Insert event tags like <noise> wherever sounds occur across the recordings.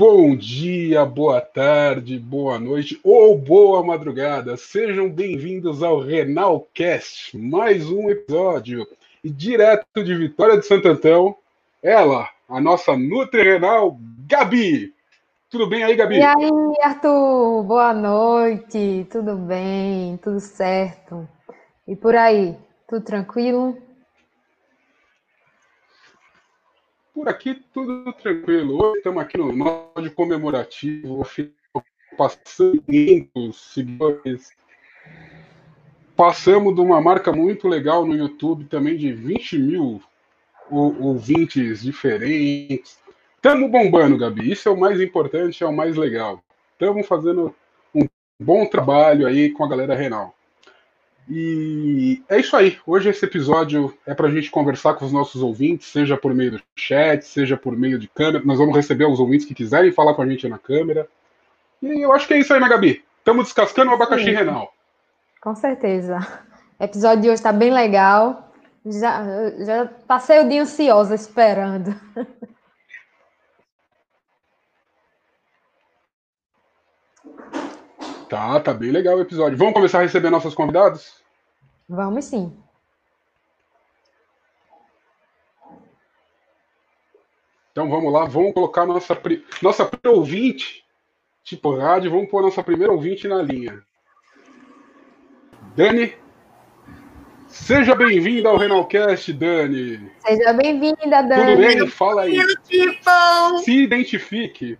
Bom dia, boa tarde, boa noite ou boa madrugada. Sejam bem-vindos ao Renalcast, mais um episódio. E direto de Vitória de Santo Antão, ela, a nossa Nutri Renal, Gabi. Tudo bem aí, Gabi? E aí, Arthur? Boa noite. Tudo bem? Tudo certo? E por aí? Tudo tranquilo? Por aqui tudo tranquilo. Hoje estamos aqui no módulo comemorativo, passando seguidores. Passamos de uma marca muito legal no YouTube também de 20 mil ouvintes diferentes. Estamos bombando, Gabi. Isso é o mais importante, é o mais legal. Estamos fazendo um bom trabalho aí com a galera renal. E é isso aí. Hoje esse episódio é para a gente conversar com os nossos ouvintes, seja por meio do chat, seja por meio de câmera. Nós vamos receber os ouvintes que quiserem falar com a gente na câmera. E eu acho que é isso aí, né, Gabi? Estamos descascando o abacaxi Sim. renal. Com certeza. O episódio de hoje está bem legal. Já, já passei o dia ansiosa esperando. Tá, tá bem legal o episódio. Vamos começar a receber nossos convidados? Vamos sim. Então vamos lá, vamos colocar nossa, nossa primeira ouvinte, tipo rádio, vamos pôr nossa primeira ouvinte na linha. Dani, seja bem-vinda ao Renalcast, Dani. Seja bem-vinda, Dani. Tudo bem? Fala aí. Se identifique.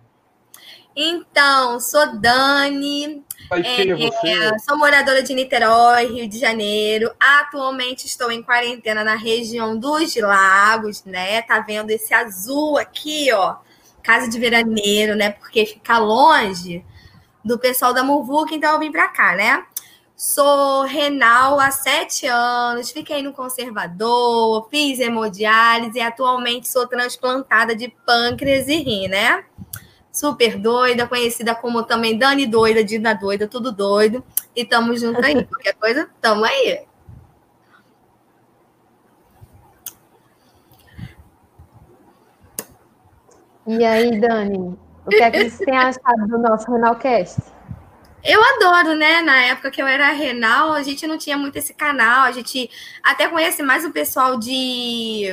Então, sou Dani, é, é, sou moradora de Niterói, Rio de Janeiro. Atualmente estou em quarentena na região dos Lagos, né? Tá vendo esse azul aqui, ó? Casa de veraneiro, né? Porque fica longe do pessoal da Muvuca, então eu vim pra cá, né? Sou renal há sete anos, fiquei no conservador, fiz hemodiálise e atualmente sou transplantada de pâncreas e rim, né? Super doida, conhecida como também Dani Doida, Dina Doida, tudo doido. E tamo junto aí. <laughs> Qualquer coisa, tamo aí. E aí, Dani, o que é que você tem achado do nosso Renalcast? Eu adoro, né? Na época que eu era renal, a gente não tinha muito esse canal, a gente até conhece mais o pessoal de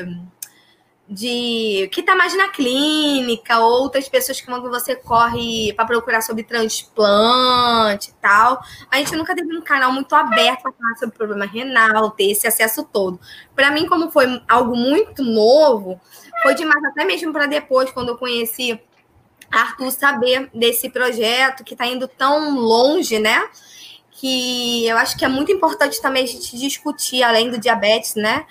de que está mais na clínica, outras pessoas que quando você corre para procurar sobre transplante e tal. A gente nunca teve um canal muito aberto para falar sobre problema renal, ter esse acesso todo. Para mim, como foi algo muito novo, foi demais até mesmo para depois, quando eu conheci Arthur, saber desse projeto que está indo tão longe, né? Que eu acho que é muito importante também a gente discutir, além do diabetes, né?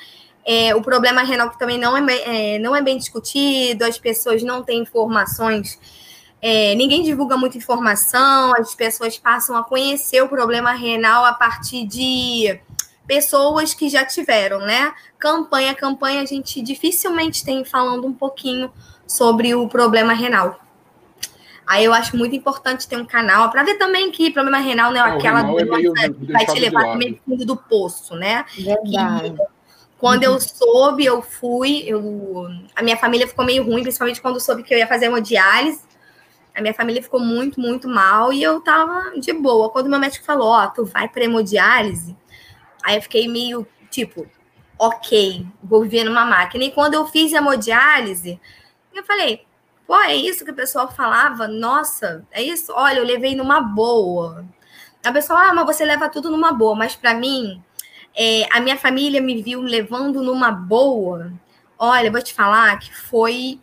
É, o problema renal que também não é, é, não é bem discutido, as pessoas não têm informações, é, ninguém divulga muita informação, as pessoas passam a conhecer o problema renal a partir de pessoas que já tiveram, né? Campanha, campanha, a gente dificilmente tem falando um pouquinho sobre o problema renal. Aí eu acho muito importante ter um canal para ver também que problema renal não é aquela doença é que vai te levar meio fundo do poço, né? Verdade. Que quando eu soube, eu fui. Eu, a minha família ficou meio ruim, principalmente quando soube que eu ia fazer uma diálise. A minha família ficou muito, muito mal e eu tava de boa. Quando meu médico falou, ó, oh, tu vai pra hemodiálise, aí eu fiquei meio, tipo, ok, vou viver numa máquina. E quando eu fiz hemodiálise, eu falei, pô, é isso que o pessoal falava? Nossa, é isso? Olha, eu levei numa boa. A pessoa, ah, mas você leva tudo numa boa. Mas para mim, é, a minha família me viu levando numa boa. Olha, vou te falar que foi.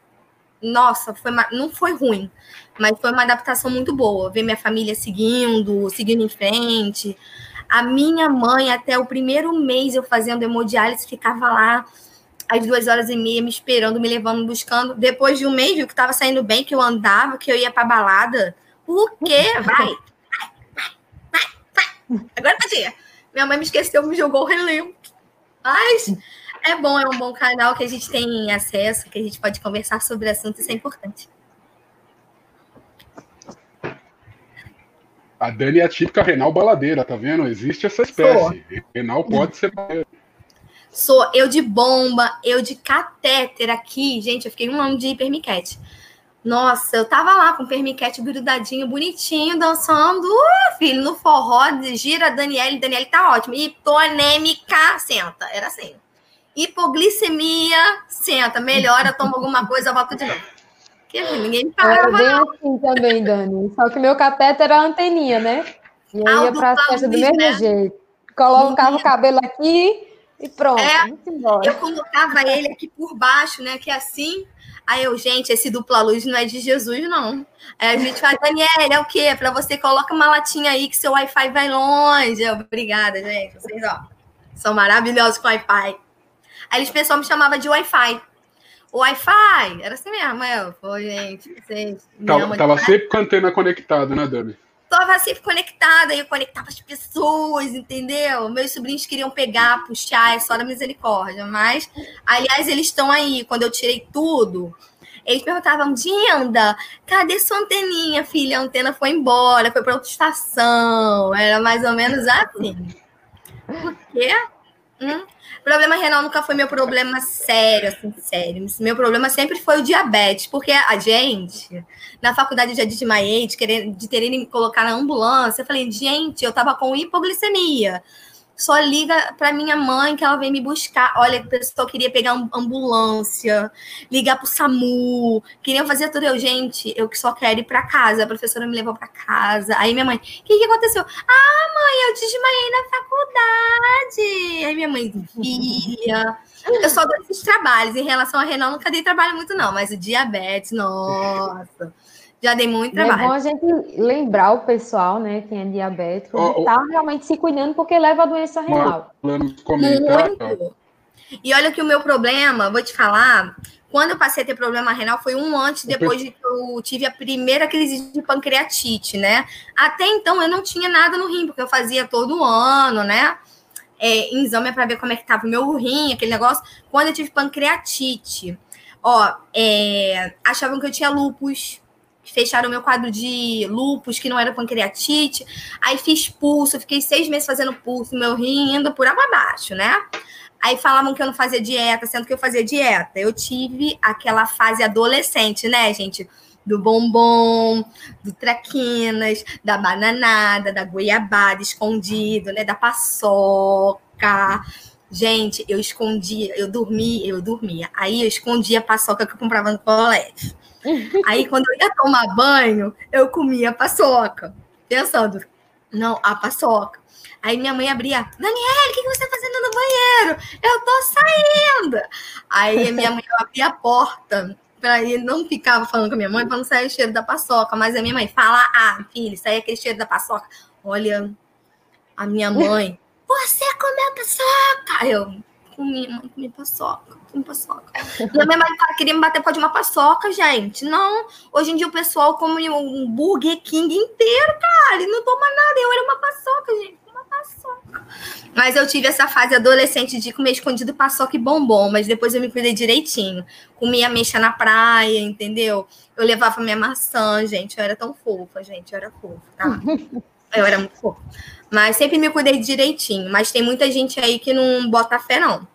Nossa, foi uma, não foi ruim, mas foi uma adaptação muito boa. Ver minha família seguindo, seguindo em frente. A minha mãe, até o primeiro mês eu fazendo hemodiálise, ficava lá às duas horas e meia me esperando, me levando, buscando. Depois de um mês, viu que estava saindo bem, que eu andava, que eu ia para balada. O quê? Vai, vai, vai, vai, vai. Agora, Tadinha. Minha mãe me esqueceu, me jogou o relento. Mas é bom, é um bom canal que a gente tem acesso, que a gente pode conversar sobre assuntos, isso é importante. A Dani é a típica renal baladeira, tá vendo? Existe essa espécie. Sou. Renal pode ser Sou eu de bomba, eu de catéter aqui. Gente, eu fiquei um ano de hipermiquete. Nossa, eu tava lá com o permiquete grudadinho, bonitinho, dançando, uh, filho, no forró, gira Daniele, Daniele tá ótimo. Hiponêmica, senta, era assim. Hipoglicemia, senta, melhora, toma alguma coisa, volta de novo. Que ninguém parava, Era bem não. assim também, Dani. Só que meu cateter era a anteninha, né? E aí ah, ia pra festa do mesmo né? jeito. Colocava o cabelo aqui e pronto. É, eu colocava ele aqui por baixo, né? Que é assim. Aí eu, gente, esse dupla luz não é de Jesus, não. Aí a gente fala, Daniela, é o quê? Para você, coloca uma latinha aí que seu Wi-Fi vai longe. Obrigada, gente. Vocês, ó, são maravilhosos com Wi-Fi. Aí eles pessoal me chamava de Wi-Fi. Wi-Fi, era assim mesmo, eu. Pô, gente, vocês. Tava, tava sempre com a antena conectada, né, Dani? Tava sempre conectada, eu conectava as pessoas, entendeu? Meus sobrinhos queriam pegar, puxar, é só da misericórdia. Mas, aliás, eles estão aí. Quando eu tirei tudo, eles perguntavam, Dinda, cadê sua anteninha, filha? A antena foi embora, foi para outra estação. Era mais ou menos assim. Por quê? Hum? Problema renal nunca foi meu problema sério, assim, sério. Meu problema sempre foi o diabetes, porque a gente, na faculdade eu já de, querer, de terem me colocar na ambulância. Eu falei, gente, eu tava com hipoglicemia só liga para minha mãe que ela vem me buscar. Olha, o pessoal queria pegar ambulância, ligar pro SAMU, queriam fazer tudo. Eu, gente, eu só quero ir para casa. A professora me levou para casa. Aí minha mãe, o que, que aconteceu? Ah, mãe, eu desmaiei na faculdade. Aí minha mãe, filha. Eu só dou esses trabalhos. Em relação a renal, nunca dei trabalho muito, não. Mas o diabetes, nossa. Já dei muito trabalho. É bom a gente lembrar o pessoal, né, quem é diabético, oh, tá realmente se cuidando porque leva a doença renal. Muito. E olha que o meu problema, vou te falar, quando eu passei a ter problema renal foi um antes depois de que eu tive a primeira crise de pancreatite, né? Até então eu não tinha nada no rim, porque eu fazia todo ano, né? É, exame para ver como é que tava o meu rim, aquele negócio. Quando eu tive pancreatite, ó, é, achavam que eu tinha lupus, fecharam meu quadro de lupus, que não era pancreatite. Aí fiz pulso, fiquei seis meses fazendo pulso, meu rim indo por água abaixo, né? Aí falavam que eu não fazia dieta, sendo que eu fazia dieta. Eu tive aquela fase adolescente, né, gente? Do bombom, do traquinas, da bananada, da goiabada escondido, né? Da paçoca. Gente, eu escondia, eu dormia, eu dormia. Aí eu escondia a paçoca que eu comprava no colégio. <laughs> Aí, quando eu ia tomar banho, eu comia paçoca, pensando, não, a paçoca. Aí minha mãe abria, Daniela, o que você está fazendo no banheiro? Eu tô saindo. Aí minha mãe abria a porta para ele não ficava falando com a minha mãe para não sair o cheiro da paçoca. Mas a minha mãe fala, ah, filho, sai aquele cheiro da paçoca. Olha, a minha mãe, você comeu paçoca? Eu comi, mãe, comi paçoca com paçoca. Minha mãe queria me bater por causa de uma paçoca, gente. Não. Hoje em dia o pessoal come um Burger King inteiro, cara, e não toma nada. Eu era uma paçoca, gente. Uma paçoca. Mas eu tive essa fase adolescente de comer escondido paçoca e bombom, mas depois eu me cuidei direitinho. Comia mexa na praia, entendeu? Eu levava minha maçã, gente. Eu era tão fofa, gente. Eu era fofa, tá? <laughs> Eu era muito fofa. Mas sempre me cuidei direitinho. Mas tem muita gente aí que não bota fé, não.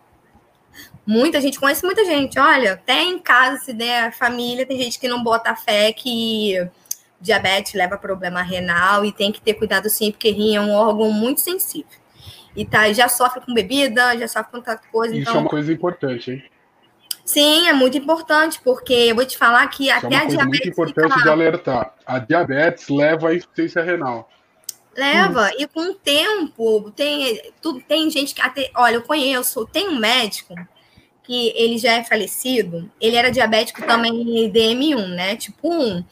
Muita gente conhece muita gente. Olha, até em casa, se der família, tem gente que não bota fé que diabetes leva a problema renal e tem que ter cuidado sim, porque rim é um órgão muito sensível. E tá, já sofre com bebida, já sofre com tanta coisa. Isso então... é uma coisa importante, hein? Sim, é muito importante, porque eu vou te falar que Isso até é uma coisa a diabetes. muito importante fica... de alertar. A diabetes leva à insuficiência renal. Leva, hum. e com o tempo, tem, tudo, tem gente que até. Olha, eu conheço, tem um médico que ele já é falecido, ele era diabético também DM1, né? Tipo 1.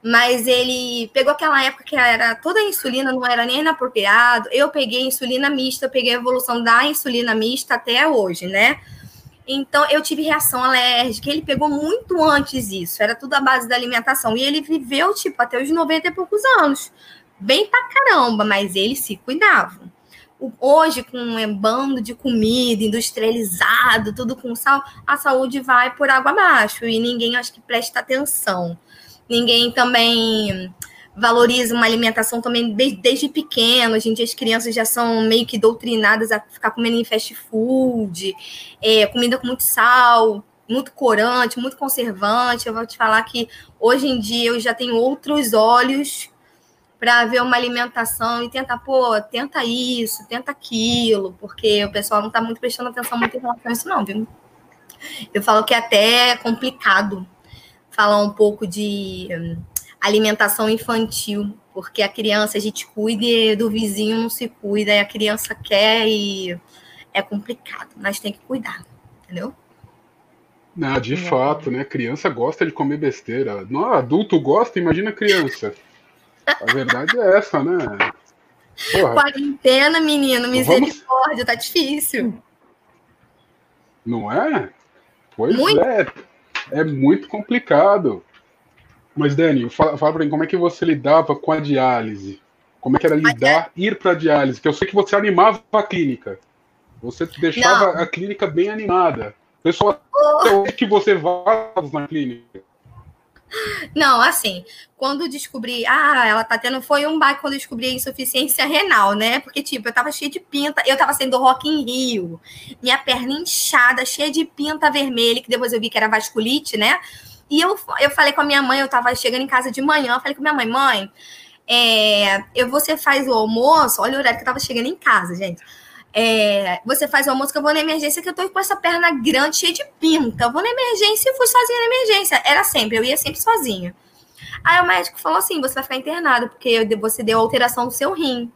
Mas ele pegou aquela época que era toda a insulina, não era nem inapropriado. Eu peguei insulina mista, peguei a evolução da insulina mista até hoje, né? Então, eu tive reação alérgica. Ele pegou muito antes isso. Era tudo a base da alimentação. E ele viveu, tipo, até os 90 e poucos anos. Bem pra caramba, mas ele se cuidava hoje, com um bando de comida industrializado, tudo com sal, a saúde vai por água abaixo e ninguém acho que presta atenção. Ninguém também valoriza uma alimentação também desde, desde pequeno. Hoje em dia as crianças já são meio que doutrinadas a ficar comendo em fast food, é, comida com muito sal. muito corante, muito conservante. Eu vou te falar que hoje em dia eu já tenho outros olhos para ver uma alimentação e tentar, pô, tenta isso, tenta aquilo, porque o pessoal não está muito prestando atenção muito em relação a isso, não, viu? Eu falo que é até complicado falar um pouco de hum, alimentação infantil, porque a criança a gente cuida do vizinho não se cuida, e a criança quer e é complicado, mas tem que cuidar, entendeu? Não, de fato, né? Criança gosta de comer besteira. Não, adulto gosta, imagina criança. A verdade é essa, né? Porra. Quarentena, menino, misericórdia, Vamos... tá difícil. Não é? Pois muito. é. É muito complicado. Mas, Dani, fala, fala pra mim, como é que você lidava com a diálise? Como é que era lidar, ir pra diálise? Que eu sei que você animava a clínica. Você deixava Não. a clínica bem animada. Pessoal, oh. que você vai na clínica. Não, assim, quando descobri, ah, ela tá tendo, foi um baque quando descobri a insuficiência renal, né? Porque, tipo, eu tava cheia de pinta, eu tava sendo rock em Rio, minha perna inchada, cheia de pinta vermelha, que depois eu vi que era vasculite, né? E eu, eu falei com a minha mãe, eu tava chegando em casa de manhã, eu falei com minha mãe, mãe, é, eu, você faz o almoço, olha o horário que eu tava chegando em casa, gente. É, você faz almoço que eu vou na emergência, que eu tô com essa perna grande, cheia de pinta. Eu vou na emergência e fui sozinha na emergência. Era sempre, eu ia sempre sozinha. Aí o médico falou assim: você vai ficar internado, porque você deu alteração do seu rim.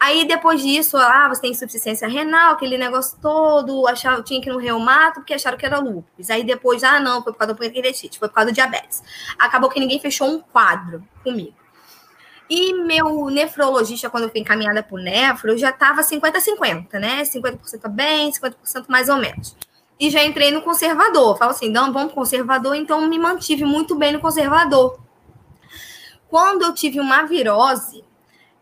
Aí depois disso, ah, você tem insuficiência renal, aquele negócio todo, achava, tinha que ir no reumato, porque acharam que era lúpus. Aí depois, ah, não, foi por causa da pancreatite, foi por causa do diabetes. Acabou que ninguém fechou um quadro comigo. E meu nefrologista, quando eu fui encaminhada para o nefro, eu já estava 50-50, né? 50% bem, 50% mais ou menos. E já entrei no conservador. Falo assim, não, vamos conservador, então me mantive muito bem no conservador. Quando eu tive uma virose,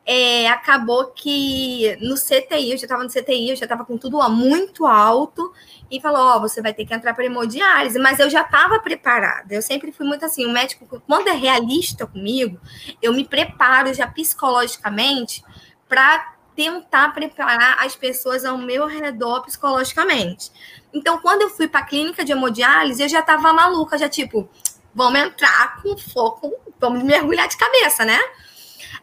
é, acabou que no CTI, eu já estava no CTI, eu já estava com tudo muito alto, e falou: Ó, oh, você vai ter que entrar para hemodiálise, mas eu já estava preparada. Eu sempre fui muito assim: o médico, quando é realista comigo, eu me preparo já psicologicamente para tentar preparar as pessoas ao meu redor psicologicamente. Então, quando eu fui para a clínica de hemodiálise, eu já estava maluca, já tipo, vamos entrar com foco, vamos mergulhar de cabeça, né?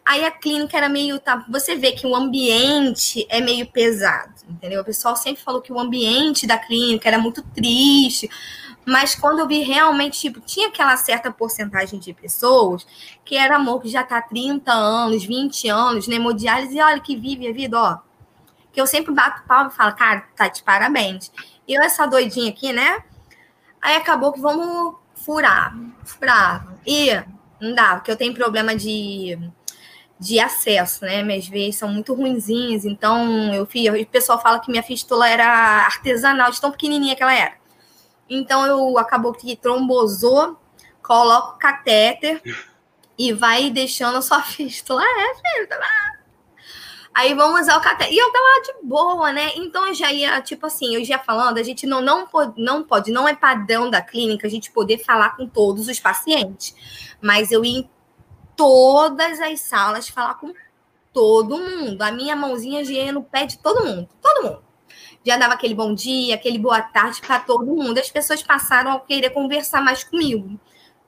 Aí a clínica era meio. Tá, você vê que o ambiente é meio pesado, entendeu? O pessoal sempre falou que o ambiente da clínica era muito triste. Mas quando eu vi realmente, tipo, tinha aquela certa porcentagem de pessoas que era amor que já tá 30 anos, 20 anos na hemodiálise, e olha que vive a vida, ó. Que eu sempre bato palma e falo, cara, tá de parabéns. E eu, essa doidinha aqui, né? Aí acabou que vamos furar, furar. E não dá, porque eu tenho problema de de acesso, né? Minhas veias são muito ruinzinhas, então eu fiz. O pessoal fala que minha fístula era artesanal, de tão pequenininha que ela era. Então eu acabou que trombosou, coloco catéter e vai deixando a sua <laughs> fístula. É, filho, tá. Aí vamos usar o catéter. E eu tava de boa, né? Então eu já ia, tipo assim, eu já falando, a gente não, não, pode, não pode, não é padrão da clínica a gente poder falar com todos os pacientes. Mas eu ia todas as salas, falar com todo mundo. A minha mãozinha já ia no pé de todo mundo, todo mundo. Já dava aquele bom dia, aquele boa tarde para todo mundo. As pessoas passaram a querer conversar mais comigo,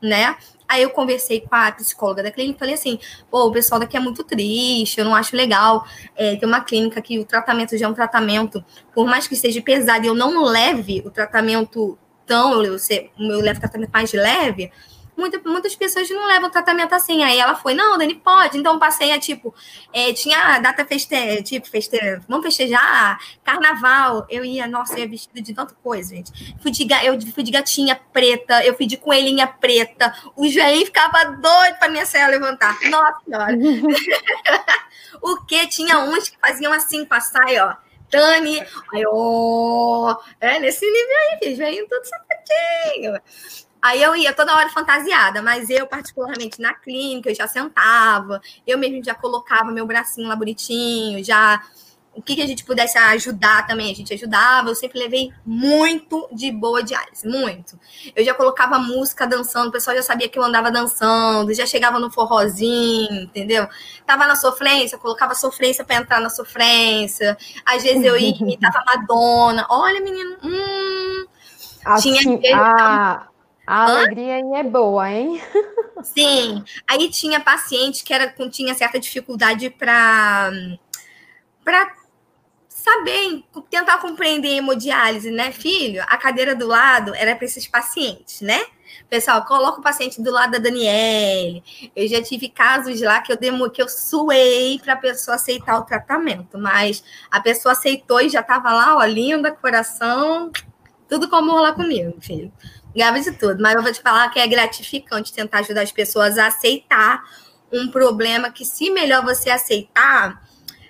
né? Aí eu conversei com a psicóloga da clínica e falei assim: pô, o pessoal daqui é muito triste, eu não acho legal. É, tem uma clínica que o tratamento já é um tratamento, por mais que seja pesado eu não leve o tratamento tão, eu, eu levo o tratamento mais leve, muita, muitas pessoas não levam tratamento assim. Aí ela foi, não, Dani, pode. Então passei a tipo, é, tinha data feste, tipo, feste, vamos festejar, carnaval. Eu ia, nossa, eu ia vestida de tanta coisa, gente. Fui de, eu fui de gatinha preta, eu fui de coelhinha preta. O Jair ficava doido para minha saia levantar. Nossa senhora. <laughs> o que? Tinha uns que faziam assim saia, ó. Dani, aí, ó, é nesse nível aí, filho, tudo sapatinho. Aí eu ia toda hora fantasiada, mas eu, particularmente na clínica, eu já sentava, eu mesmo já colocava meu bracinho lá bonitinho, já. O que, que a gente pudesse ajudar também, a gente ajudava. Eu sempre levei muito de boa diálise, muito. Eu já colocava música dançando, o pessoal já sabia que eu andava dançando, já chegava no forrozinho, entendeu? Tava na sofrência, colocava sofrência para entrar na sofrência. Às vezes eu ia <laughs> imitava Madonna. Olha, menino, hum, Assim, tinha a, a alegria aí é boa, hein? Sim. Aí tinha paciente que era, tinha certa dificuldade para saber, tentar compreender hemodiálise, né, filho? A cadeira do lado era para esses pacientes, né? Pessoal, coloca o paciente do lado da Daniele. Eu já tive casos lá que eu demo, que eu suei para a pessoa aceitar o tratamento, mas a pessoa aceitou e já estava lá, ó, linda, coração, tudo como rolar comigo, filho. Grave de tudo, mas eu vou te falar que é gratificante tentar ajudar as pessoas a aceitar um problema que, se melhor você aceitar,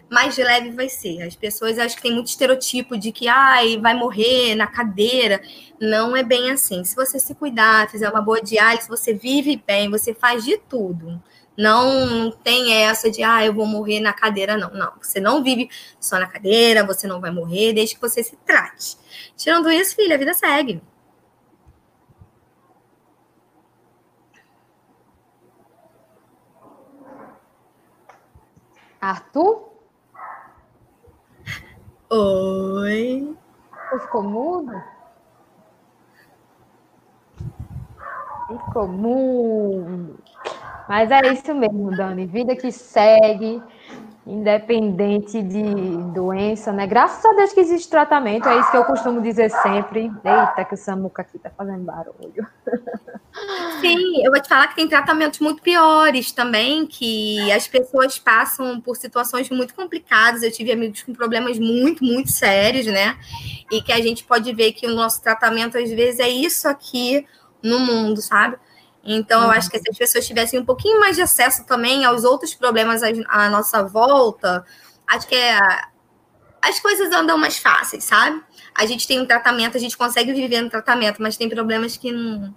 mais leve vai ser. As pessoas acho que tem muito estereotipo de que ai, vai morrer na cadeira. Não é bem assim. Se você se cuidar, fizer uma boa diálise, você vive bem, você faz de tudo. Não tem essa de, ah, eu vou morrer na cadeira, não. Não, você não vive só na cadeira, você não vai morrer desde que você se trate. Tirando isso, filha, a vida segue. Arthur? Oi. Ficou mudo? Ficou mudo. Mas é isso mesmo, Dani. Vida que segue, independente de doença, né? Graças a Deus que existe tratamento, é isso que eu costumo dizer sempre. Eita, que o Samuca aqui tá fazendo barulho. Sim, eu vou te falar que tem tratamentos muito piores também, que as pessoas passam por situações muito complicadas. Eu tive amigos com problemas muito, muito sérios, né? E que a gente pode ver que o nosso tratamento, às vezes, é isso aqui no mundo, sabe? Então, eu acho que se as pessoas tivessem um pouquinho mais de acesso também aos outros problemas à nossa volta, acho que é, as coisas andam mais fáceis, sabe? A gente tem um tratamento, a gente consegue viver no tratamento, mas tem problemas que não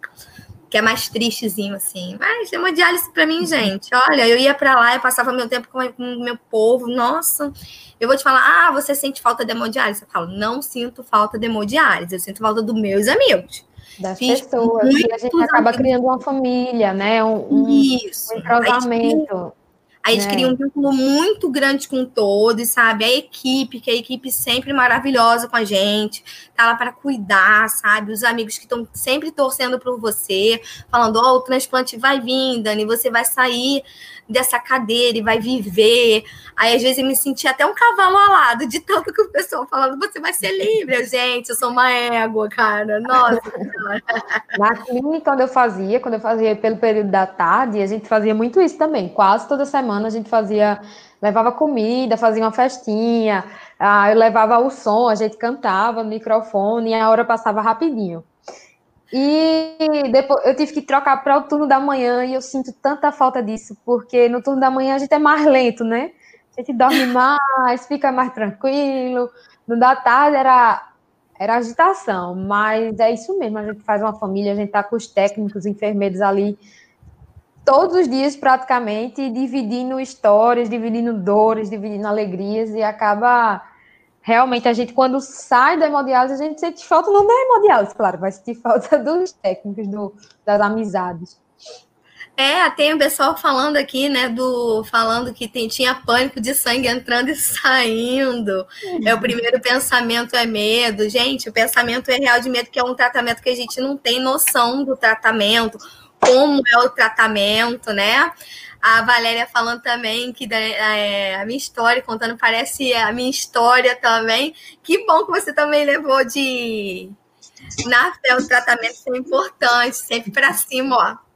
que é mais tristezinho, assim. Mas hemodiálise para mim, gente, olha, eu ia para lá, eu passava meu tempo com o meu povo, nossa. Eu vou te falar, ah, você sente falta de hemodiálise? Eu falo, não sinto falta de hemodiálise, eu sinto falta dos meus amigos das Fiz pessoas. E a gente acaba criando uma família, né? Um, um, Isso. um entrosamento. A gente cria um vínculo muito grande com todos, sabe? A equipe, que a equipe sempre maravilhosa com a gente, tá lá para cuidar, sabe? Os amigos que estão sempre torcendo por você, falando: Ó, oh, o transplante vai vir, Dani, você vai sair dessa cadeira e vai viver. Aí, às vezes, eu me senti até um cavalo alado de tanto que o pessoal falando, você vai ser livre. Gente, eu sou uma égua, cara. Nossa. Na clínica, quando eu fazia, quando eu fazia pelo período da tarde, a gente fazia muito isso também. Quase toda semana a gente fazia, levava comida, fazia uma festinha, ah, eu levava o som, a gente cantava no microfone e a hora passava rapidinho. E depois eu tive que trocar para o turno da manhã e eu sinto tanta falta disso, porque no turno da manhã a gente é mais lento, né? A gente dorme <laughs> mais, fica mais tranquilo. No da tarde era, era agitação, mas é isso mesmo. A gente faz uma família, a gente tá com os técnicos, enfermeiros ali todos os dias praticamente, dividindo histórias, dividindo dores, dividindo alegrias e acaba realmente a gente, quando sai da hemodiálise, a gente sente falta não da hemodiálise, claro, vai sentir falta <laughs> dos técnicos, do, das amizades. É, tem o pessoal falando aqui, né, do falando que tem, tinha pânico de sangue entrando e saindo. É o primeiro pensamento é medo. Gente, o pensamento é real de medo, que é um tratamento que a gente não tem noção do tratamento, como é o tratamento, né? A Valéria falando também que é, a minha história, contando, parece a minha história também. Que bom que você também levou de. Na fé, o tratamento é importante, sempre para cima, ó.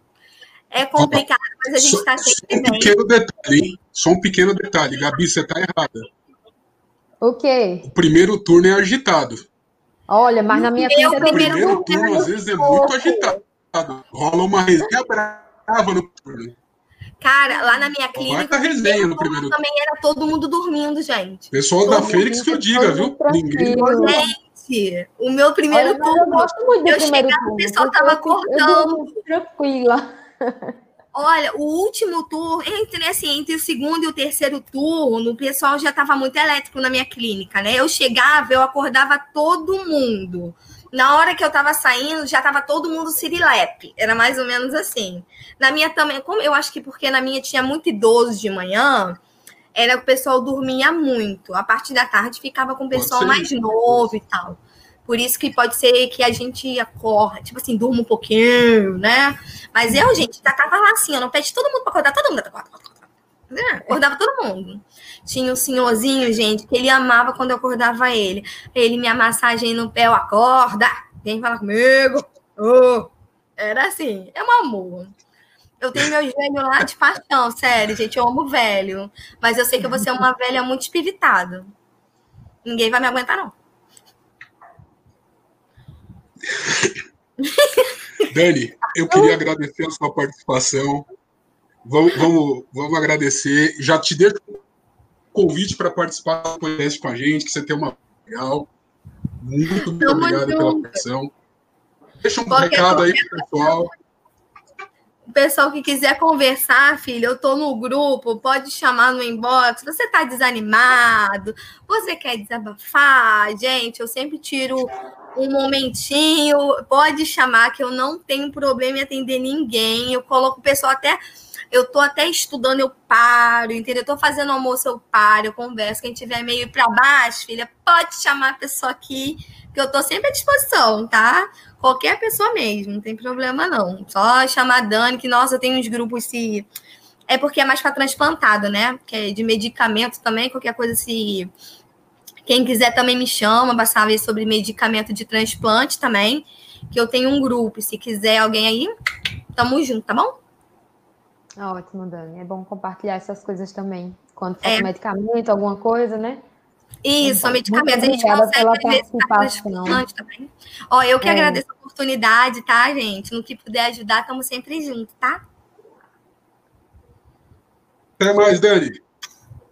É complicado, mas a gente está sempre bem. Um pequeno detalhe, hein? Só um pequeno detalhe. Gabi, você está errada. O quê? O primeiro turno é agitado. Olha, mas na minha frente... O primeiro, primeiro turno, às vezes, é muito agitado. Rola uma resenha brava no turno. Cara, lá na minha clínica. resenha no primeiro. Também era todo mundo dormindo, gente. Pessoal todo da Fênix que eu diga, viu? Ninguém. Gente, o meu primeiro Olha, turno. Eu, gosto muito eu chegava, turno. o pessoal tava acordando. Tranquila. Olha, o último turno, entre assim, entre o segundo e o terceiro turno, o pessoal já estava muito elétrico na minha clínica, né? Eu chegava, eu acordava todo mundo. Na hora que eu tava saindo, já tava todo mundo sirilepe. Era mais ou menos assim. Na minha também, como eu acho que porque na minha tinha muito idoso de manhã, era o pessoal dormia muito. A partir da tarde ficava com o pessoal mais novo e tal. Por isso que pode ser que a gente acorda, tipo assim, durma um pouquinho, né? Mas eu, gente, já tava lá assim, eu não pede todo mundo pra acordar, todo mundo acorda, né? Acordava todo mundo. Tinha um senhorzinho, gente, que ele amava quando eu acordava ele. Ele me massagem no pé, eu acorda, vem falar comigo. Oh. Era assim, é um amor. Eu tenho meu gênio lá de paixão, sério, gente. Eu amo velho. Mas eu sei que vou ser uma velha muito espivitada. Ninguém vai me aguentar, não. Dani, eu queria agradecer a sua participação. Vamos, vamos, vamos agradecer. Já te deixo um convite para participar do podcast com a gente, que você tem uma legal. Muito, muito obrigado pela participação. Deixa um Qualquer recado aí pro pessoal. O pessoal que quiser conversar, filha, eu tô no grupo, pode chamar no inbox. Você tá desanimado? Você quer desabafar? Gente, eu sempre tiro um momentinho, pode chamar que eu não tenho problema em atender ninguém. Eu coloco o pessoal até eu tô até estudando, eu paro, entendeu? Eu tô fazendo almoço, eu paro, eu converso. Quem tiver meio para baixo, filha, pode chamar a pessoa aqui, que eu tô sempre à disposição, tá? Qualquer pessoa mesmo, não tem problema não. Só chamar a Dani, que, nossa, tem uns grupos se. É porque é mais para transplantado, né? Que é de medicamento também, qualquer coisa se. Quem quiser também me chama para saber sobre medicamento de transplante também, que eu tenho um grupo. Se quiser alguém aí, tamo junto, tá bom? Ótimo, Dani. É bom compartilhar essas coisas também. Quando for é. medicamento, alguma coisa, né? Isso, medicamentos. A gente consegue ver se também. Ó, eu que é. agradeço a oportunidade, tá, gente? No que puder ajudar, estamos sempre juntos, tá? Até mais, Dani.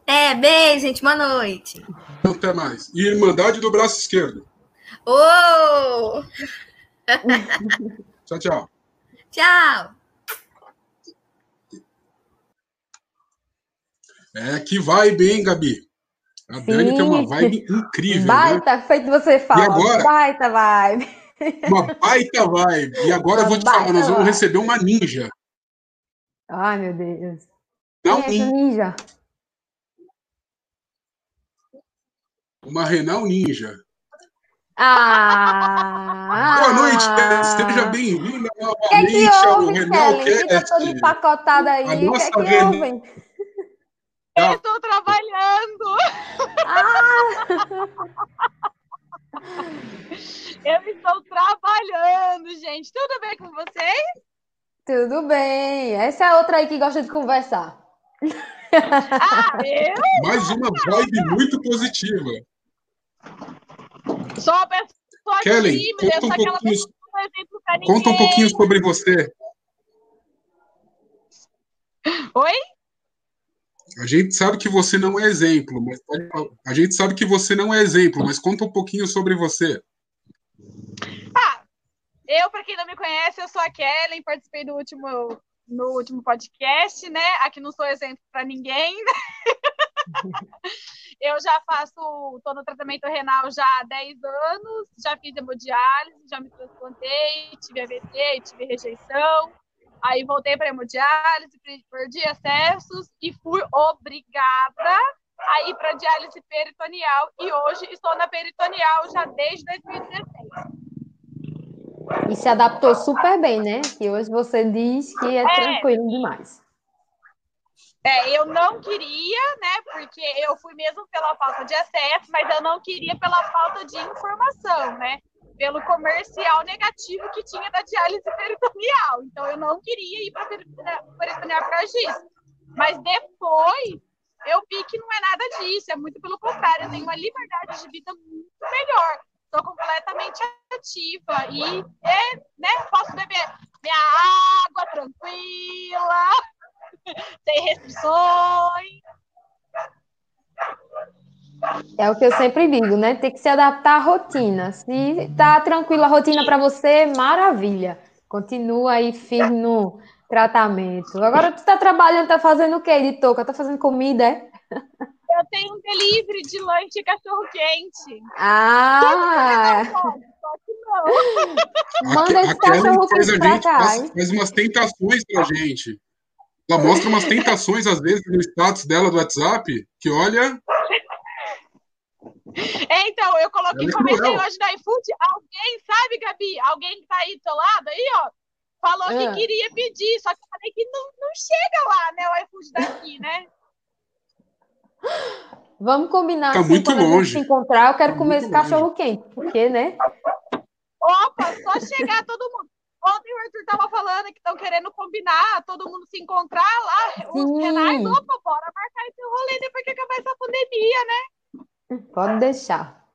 É, beijo, gente. Boa noite. Até mais. E Irmandade do Braço Esquerdo. Ô! Oh! <laughs> tchau, tchau. Tchau. É, que vibe, hein, Gabi? A Dani Sim. tem uma vibe incrível. Baita, né? feito você fala. E agora, baita vibe. Uma baita vibe. E agora eu vou te falar, nós vamos receber uma ninja. Ai, meu Deus. Não, Quem é ninja? Uma Renal Ninja. Ah! Boa noite, seja bem-vinda novamente ao Renal Cast. Fica toda empacotada aí. A nossa que é que eu estou trabalhando. Ah. Eu estou trabalhando, gente. Tudo bem com vocês? Tudo bem. Essa é outra aí que gosta de conversar. Ah, eu? Mais uma vibe muito positiva. Sou uma pessoa Kellen, tímida, conta um, pouquinho, conta um pouquinho sobre você. Oi? A gente sabe que você não é exemplo, mas a gente sabe que você não é exemplo, mas conta um pouquinho sobre você. Ah, eu, para quem não me conhece, eu sou a Kellen, participei do último, no último podcast, né? Aqui não sou exemplo para ninguém. <laughs> eu já faço, estou no tratamento renal já há 10 anos, já fiz hemodiálise, já me transplantei, tive AVC, tive rejeição. Aí voltei para hemodiálise, perdi acessos e fui obrigada a ir para diálise peritoneal. E hoje estou na peritoneal já desde 2016. E se adaptou super bem, né? Que hoje você diz que é, é tranquilo demais. É, eu não queria, né? Porque eu fui mesmo pela falta de acesso, mas eu não queria pela falta de informação, né? Pelo comercial negativo que tinha da diálise peritoneal. Então, eu não queria ir para peritoneal para giz. Mas depois, eu vi que não é nada disso, é muito pelo contrário, eu tenho uma liberdade de vida muito melhor. Estou completamente ativa e é, né, posso beber minha água tranquila, <laughs> sem restrições. É o que eu sempre digo, né? Tem que se adaptar à rotina. Se tá tranquila a rotina para você, maravilha. Continua aí firme no tratamento. Agora tu tá trabalhando, tá fazendo o quê de touca? Tá fazendo comida, é? Eu tenho um delivery de lanche cachorro quente. Ah! Não. Manda esse cachorro quente pra cá. Faz, faz umas tentações pra gente. Ela mostra umas tentações, às vezes, no status dela do WhatsApp, que olha, É, então, eu coloquei, é comentei cruel. hoje no iFood, alguém, sabe, Gabi? Alguém que tá aí do seu lado aí, ó, falou Ah. que queria pedir, só que eu falei que não, não chega lá, né, o iFood daqui, né? Vamos combinar Tá assim, muito quando a gente longe. se encontrar, eu quero Tá comer esse cachorro quente, porque, né? Opa, só chegar todo mundo. Ontem o Arthur tava falando que estão querendo combinar, todo mundo se encontrar lá. Os Sim. Renais, opa, bora marcar esse rolê depois que acabar essa pandemia, né? Pode deixar.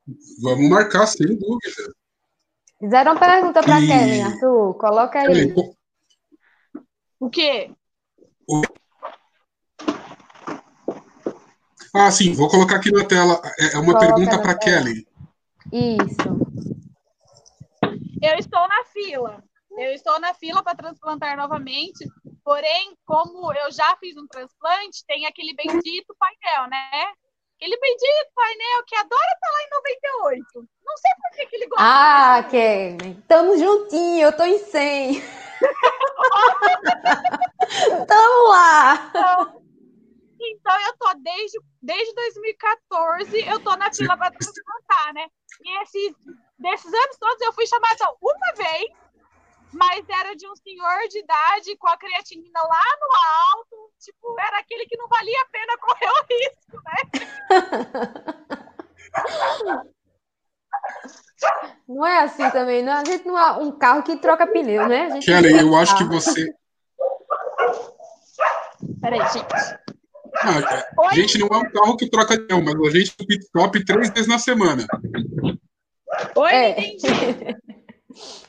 Vamos marcar, sem dúvida. Fizeram uma pergunta para E- Kellen, Arthur. Coloca aí. O quê? Ah, sim, vou colocar aqui na tela. É é uma Coloca pergunta para. Kelly. Isso. Eu estou na fila. Eu estou na fila para transplantar novamente. Porém, como eu já fiz um transplante, tem aquele bendito painel, né? Aquele bendito painel que adora estar lá em 98. Não sei por que, que ele gosta. Ah, desse Kellen. Tamo juntinho, eu tô em 100. <laughs> Tamo lá. Então, eu tô desde, desde 2014, eu tô na fila para transplantar, né? E esses, desses anos todos eu fui chamada uma vez, mas era de um senhor de idade com a creatinina lá no alto. Tipo, era aquele que não valia a pena correr o risco, né? <laughs> Não é assim também, não. A gente não é um carro que troca pneu, né? A gente Kelly, eu acho que você. Peraí, gente. Ah, a gente não é um carro que troca de mas a gente pit stop três vezes na semana. Oi, É. entendi. <laughs>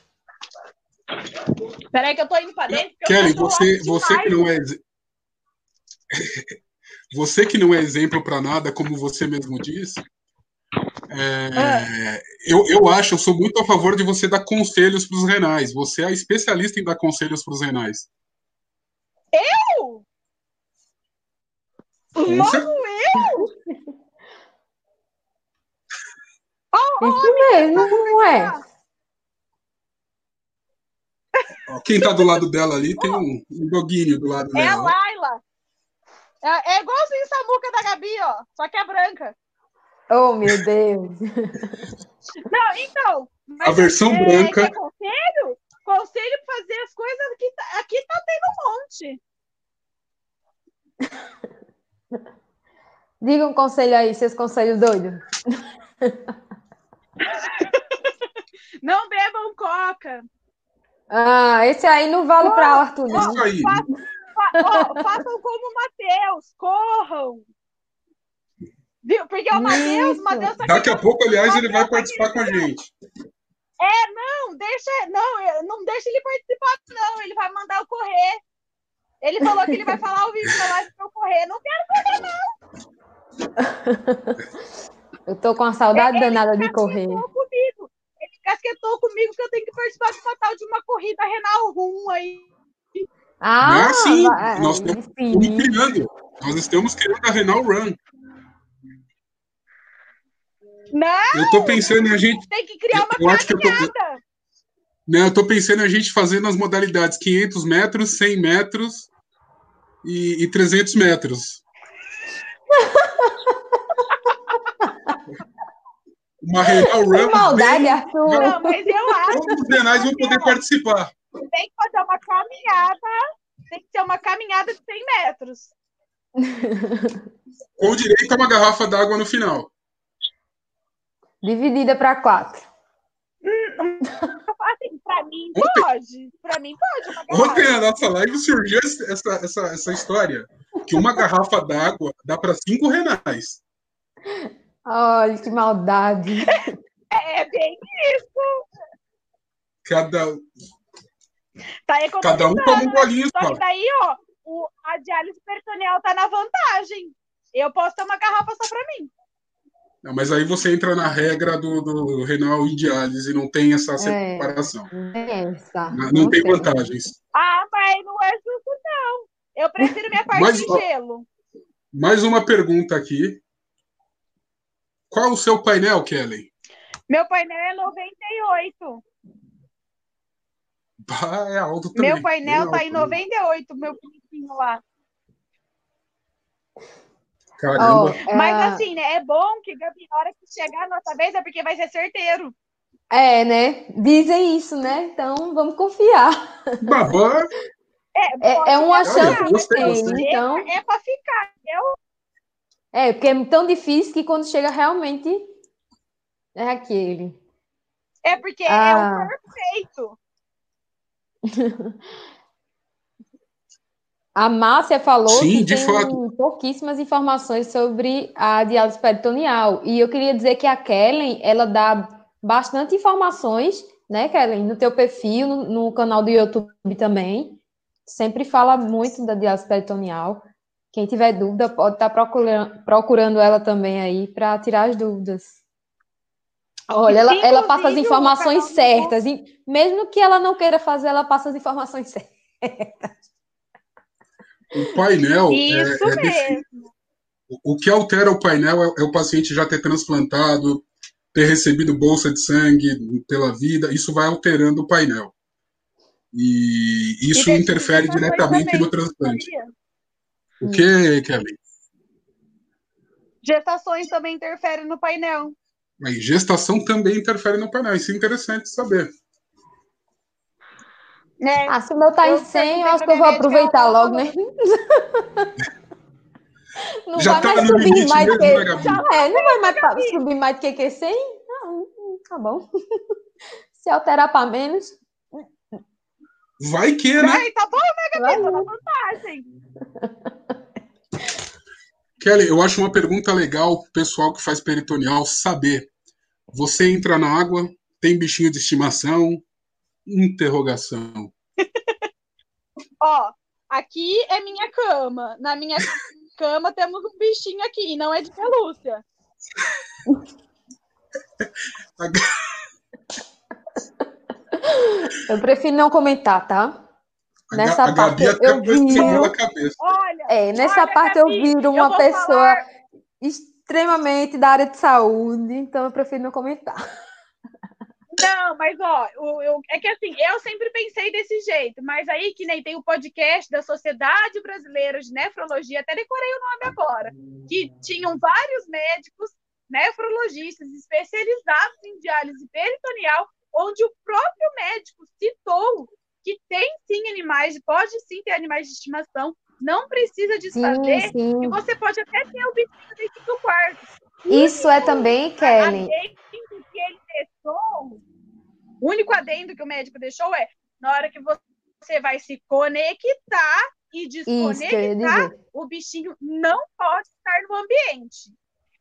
Peraí que eu tô indo pra dentro. eu Kelly, você, você que não é. <laughs> Você que não é exemplo para nada, como você mesmo disse, é, eu, eu acho, eu sou muito a favor de você dar conselhos para os renais. Você é especialista em dar conselhos para os renais. Eu? Com Logo cer- Isso mesmo, não é? Quem tá do lado dela ali tem um, um doguinho do lado É a dela. Laila. É, é igualzinho a Samuca da Gabi, ó. Só que é branca. Oh, meu Deus. <laughs> Não, então. A versão é, branca. quer conselho? Conselho pra fazer as coisas aqui, tá- aqui tá tendo um monte. <laughs> Diga um conselho aí, seus conselhos doidos. <laughs> Não bebam coca. Ah, esse aí não vale para Arthur, não. Isso aí. Fa- ó, façam como o Matheus. Corram. Viu? Porque o Matheus, Matheus tá Daqui a pouco, aliás, ele vai participar com a gente. Não, deixa, não, eu- não deixa ele participar, não. Ele vai mandar eu correr. Ele falou que ele vai falar ao vivo na live pra eu correr. Não <laughs> Eu tô com uma saudade Ele danada de correr. comigo. Casquetou comigo que eu tenho que participar de uma tal de uma corrida renal rum aí. Ah, Não é assim. vai- Nós estamos sim. criando. Nós estamos criando a Renal Run. Não, Eu tô pensando em a gente. tem que criar uma Eu acho que eu tô- caminhada. Né, eu tô pensando em a gente fazendo as modalidades 500 metros, 100 metros e, e 300 metros. <laughs> Uma Que Run. maldade, bem- Arthur. Não, mas eu <laughs> acho Todos os renais vão poder participar. tem que fazer uma caminhada. Tem que ser uma caminhada de 100 metros. Com direito a uma garrafa d'água no final. Dividida para quatro. <laughs> Assim, pra mim pode. Pra mim pode. Uma Ontem na nossa live surgiu essa, essa, essa história. Que uma garrafa d'água dá para cinco renais. Olha que maldade. <laughs> É bem isso. Cada, Tá cada um economizando. toma um golinho Só só. que daí, ó, o, a diálise peritoneal tá na vantagem. Eu posso ter uma garrafa só pra mim. Não, Mas aí você entra na regra do, do renal em diálise e não tem essa É. separação. Essa. Não, não tem vantagens. Ah, mas não é justo, não. Eu prefiro minha parte Mas, de ó, gelo. Mais uma pergunta aqui. Qual o seu painel, Kelly? Meu painel é 98. Bah, é alto também. Meu painel Bem tá em alto. 98, meu bonitinho lá. Caramba. Ó, Mas é, assim, né? É bom que, Gabi, na hora que chegar a nossa vez é porque vai ser certeiro. É, né? Dizem isso, né? Então vamos confiar. Babá, É, pode é uma chance que tem, então. É pra ficar, entendeu? É, porque é tão difícil que quando chega realmente é aquele. É porque é Ah. o perfeito. <laughs> A Márcia falou Sim, que de tem fato. pouquíssimas informações sobre a diálise peritoneal. E eu queria dizer que a Kellen, ela dá bastante informações, né, Kellen, no teu perfil, no, no canal do YouTube também. Sempre fala muito da diálise peritoneal. Quem tiver dúvida pode estar procurando, procurando ela também aí para tirar as dúvidas. Olha, ela, ela passa as informações certas, e mesmo que ela não queira fazer, ela passa as informações <laughs> certas. o painel. é- Isso é defi- mesmo. O que altera o painel é, é o paciente já ter transplantado, ter recebido bolsa de sangue pela vida. Isso vai alterando o painel. E isso E interfere diretamente no transplante. sabia? O que, Kevin? Gestações também interferem no painel. Aí, gestação também interfere no painel. Isso é interessante saber. Né? Ah, se o meu tá em Eu 100, eu acho que eu vou aproveitar ela logo, né? <laughs> Não Já vai tá mais subir mais mesmo, que... né, Gabi? É, não vai mais subir mais do que que 100? Não, tá bom. <laughs> Se alterar para menos, Vai que, né? Ai, tá bom, né, vai Gabi? Tá uma vantagem. <laughs> Kelly, eu acho uma pergunta legal pro pessoal que faz peritoneal saber. Você entra na água, tem bichinho de estimação? Interrogação. <laughs> Ó, aqui é minha cama. Na minha <laughs> cama temos um bichinho aqui, e não é de pelúcia. <laughs> eu prefiro não comentar, tá? Nessa a parte Gabi eu- eu viro. Olha, É, nessa Olha, parte eu Gabi, viro eu uma vou pessoa falar- extremamente da área de saúde, então eu prefiro não comentar. Não, mas ó, o- eu- é que assim, eu sempre pensei desse jeito, mas aí que nem tem o podcast da Sociedade Brasileira de Nefrologia, até decorei o nome agora, que tinham vários médicos nefrologistas especializados em diálise peritoneal, onde o próprio médico citou que tem sim animais, pode sim ter animais de estimação, não precisa desfazer, Sim, sim. e você pode até ter o bichinho dentro do quarto. Isso é também, Kelly. adendo que ele deixou, o único adendo que o médico deixou é na hora que você vai se conectar e Isso eu desconectar, o bichinho não pode estar no ambiente.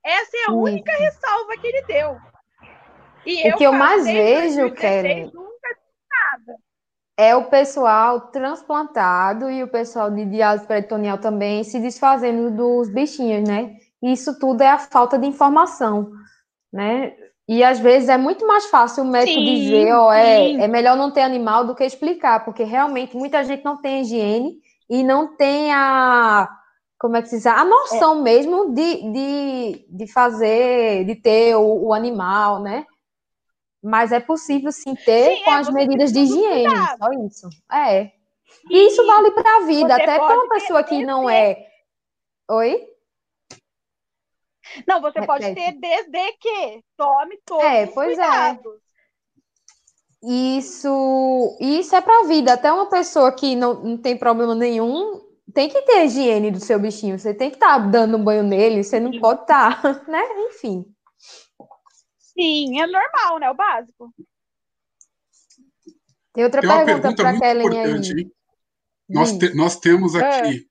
Essa é a Isso. única ressalva que ele deu. E O que eu mais vejo, 2016, Kelly, nunca nada. É o pessoal transplantado e o pessoal de diálise peritoneal também se desfazendo dos bichinhos, né? Isso tudo é a falta de informação, né? E às vezes é muito mais fácil o médico Sim, dizer, ó, é, sim. é melhor não ter animal do que explicar, porque realmente muita gente não tem higiene e não tem a, como é que se diz, a noção mesmo de, de, de fazer, de ter o, o animal, né? Mas é possível sim ter Sim, com é, as medidas de higiene, cuidado. só isso. É. E isso vale para a vida, Você até para pode uma pessoa que não é. Oi? Não, você pode Repete. ter desde que tome todos É, os pois é. cuidados. Isso, isso é para a vida. Até uma pessoa que não, não tem problema nenhum tem que ter higiene do seu bichinho. Você tem que estar dando um banho nele, você não pode estar, <laughs> né? Enfim. Sim, é normal, né? O básico. Tem outra Tem uma pergunta pergunta para muito Kellen importante, aí. Nós, te- nós temos É. aqui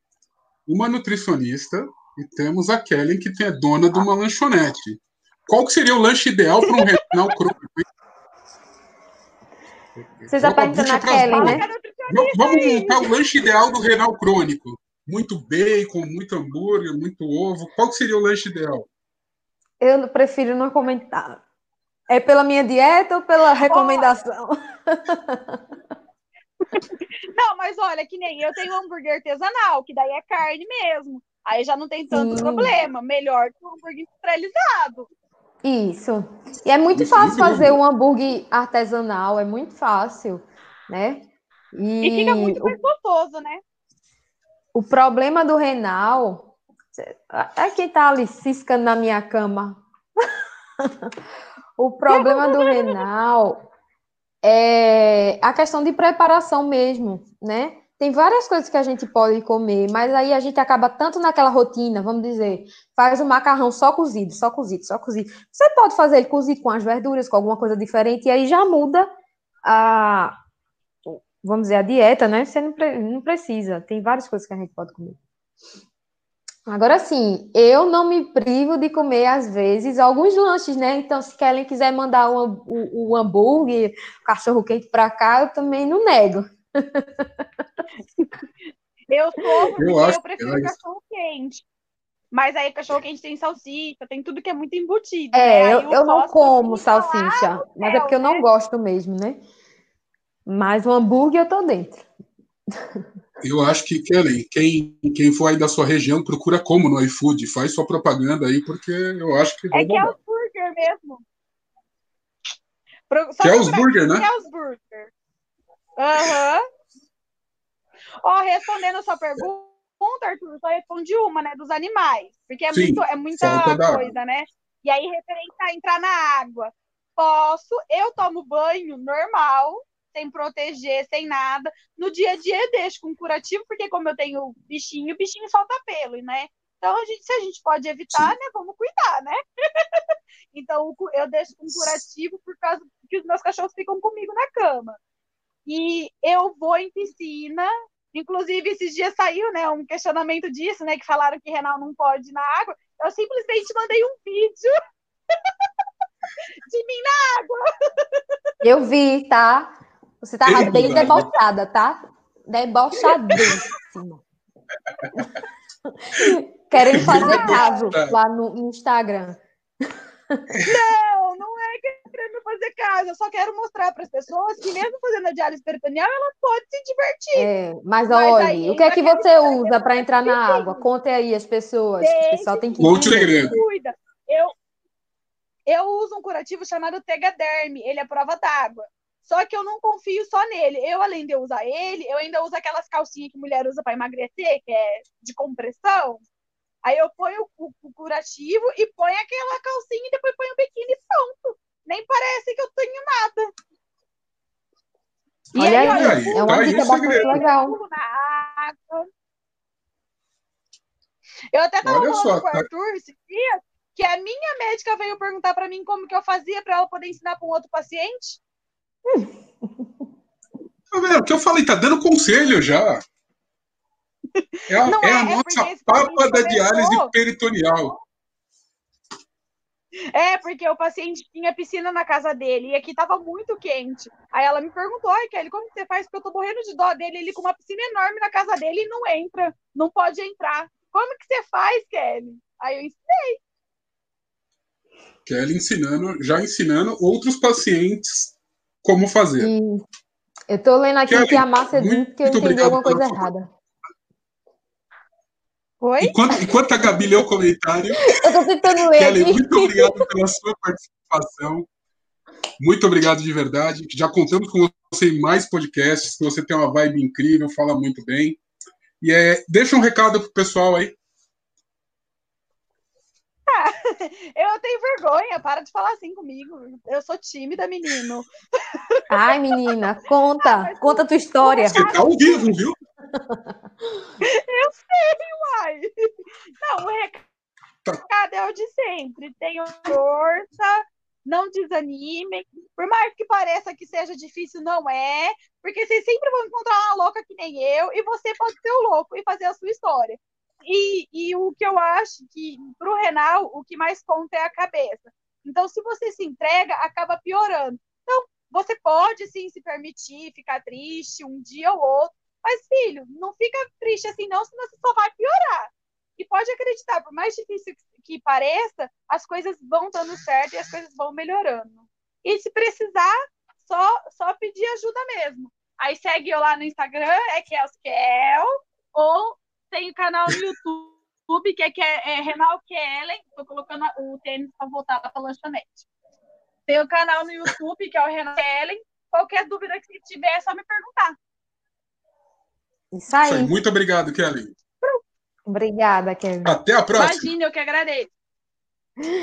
uma nutricionista e temos a Kelly, que é dona de uma lanchonete. Qual que seria o lanche ideal para um renal crônico? Você já Joga a perguntando bucha a pras Kellen, né? Nutricionista Vamos- Vamos montar o lanche ideal do renal crônico. Muito bacon, muito hambúrguer, muito ovo. Qual que seria o lanche ideal? Eu prefiro não comentar. É pela minha dieta ou pela recomendação? <laughs> Não, mas olha, que nem eu tenho hambúrguer artesanal, que daí é carne mesmo. Aí já não tem tanto Sim. problema. Melhor que o hambúrguer industrializado. Isso. E é muito Isso, fácil muito fazer um hambúrguer artesanal, é muito fácil, né? E fica muito o, mais gostoso, né? o problema do renal É quem tá ali ciscando na minha cama. <laughs> o problema do renal é a questão de preparação mesmo, né? Tem várias coisas que a gente pode comer, mas aí a gente acaba tanto naquela rotina, vamos dizer, faz o macarrão só cozido, só cozido, só cozido. Você pode fazer ele cozido com as verduras, com alguma coisa diferente, e aí já muda a, vamos dizer, a dieta, né? Você não, não precisa, tem várias coisas que a gente pode comer. Agora sim, eu não me privo de comer, às vezes, alguns lanches, né? Então, se Kellen quiser mandar o, o, o hambúrguer, o cachorro quente para cá, eu também não nego. Eu sou porque eu, eu prefiro cachorro quente. Mas aí cachorro quente tem salsicha, tem tudo que é muito embutido. É, né? eu, eu não como salsicha, mas é porque eu não né? gosto mesmo, né? Mas o hambúrguer eu tô dentro. Eu acho que, Kellen, quem, quem for aí da sua região, procura como no iFood, faz sua propaganda aí, porque eu acho que. É que é os burger mesmo. Pro, que é os burger, né? Que é os burger. Aham. Uhum. Ó, respondendo a sua pergunta, Arthur, só respondi uma, né? Dos animais. Porque é, Sim, muito, é muita coisa, né? E aí, referente a entrar na água. Posso, eu tomo banho normal, sem proteger, sem nada. No dia a dia eu deixo com curativo, porque como eu tenho bichinho, o bichinho solta pelo, né? Então, a gente, se a gente pode evitar, Sim. né? Vamos cuidar, né? <laughs> então, eu deixo com curativo por causa que os meus cachorros ficam comigo na cama. E eu vou em piscina, Inclusive, esses dias saiu né, um questionamento disso, né? Que falaram que renal não pode ir na água. Eu simplesmente mandei um vídeo <laughs> de mim na água. Eu vi, tá? Você tava bem debochada, tá? Debochadíssima. <laughs> Querem fazer caso lá no Instagram. Não, não é querendo fazer caso. Eu só quero mostrar para as pessoas que, mesmo fazendo a diálise peritoneal, ela pode se divertir. É, mas, mas olha, o que é que você usa para entrar na água? Conte aí as pessoas. O pessoal tem que. Conte segredo. Cuida. Eu, eu uso um curativo chamado Tegaderm. Ele é prova d'água. Só que eu não confio só nele. Eu, além de eu usar ele, eu ainda uso aquelas calcinhas que mulher usa para emagrecer, que é de compressão. Aí eu ponho o, o, curativo e ponho aquela calcinha e depois ponho o biquíni e pronto. Nem parece que eu tenho nada. E olha aí, aí, é uma tá dica bastante legal. Eu até tava olha falando só, com o tá Arthur esse dia que a minha médica veio perguntar para mim como que eu fazia para ela poder ensinar para um outro paciente. O que eu falei, tá dando conselho já. É a, é, é a é nossa papa da diálise peritoneal. É, porque o paciente tinha piscina na casa dele e aqui tava muito quente. Aí ela me perguntou, ai, Kelly, como você faz? Porque eu tô morrendo de dó dele, ele com uma piscina enorme na casa dele e não entra, não pode entrar. Como que você faz, Kelly? Aí eu ensinei. Kelly ensinando, já ensinando outros pacientes como fazer. Eu tô lendo aqui Kelly, que a Márcia disse que eu entendi alguma coisa errada. Oi? Enquanto, enquanto a Gabi lê o comentário. Eu tô tentando ler. Kelly, muito obrigado pela sua participação. Muito obrigado de verdade. Já contamos com você em mais podcasts. Você tem uma vibe incrível, fala muito bem. E é, deixa um recado pro pessoal aí. Ah, <laughs> eu tenho vergonha, para de falar assim comigo. Eu sou tímida, menino. Ai, menina, conta, ah, conta a tua história. Você tá ao vivo, viu? Eu sei, uai. Não, o recado é o de sempre. Tenham força, não desanimem. Por mais que pareça que seja difícil, não é. Porque vocês sempre vão encontrar uma louca que nem eu, e você pode ser o louco e fazer a sua história. E, e o que eu acho que, para o renal, o que mais conta é a cabeça. Então, se você se entrega, acaba piorando. Então, você pode sim se permitir ficar triste um dia ou outro, mas, filho, não fica triste assim, não, senão você só vai piorar. E pode acreditar, por mais difícil que pareça, as coisas vão dando certo e as coisas vão melhorando. E se precisar, só, só pedir ajuda mesmo. Aí segue eu lá no Instagram, é Kelskel, ou tem o canal no YouTube, que é, que é, é Renal Kellen, tô colocando o tênis para voltar para a lanchonete. Tem o canal no YouTube, que é o Renal Kellen. Qualquer dúvida que tiver, é só me perguntar. Isso aí. Isso aí. Muito obrigado, Kelly. Obrigada, Kevin. Até a próxima. Imagina, eu que agradeço.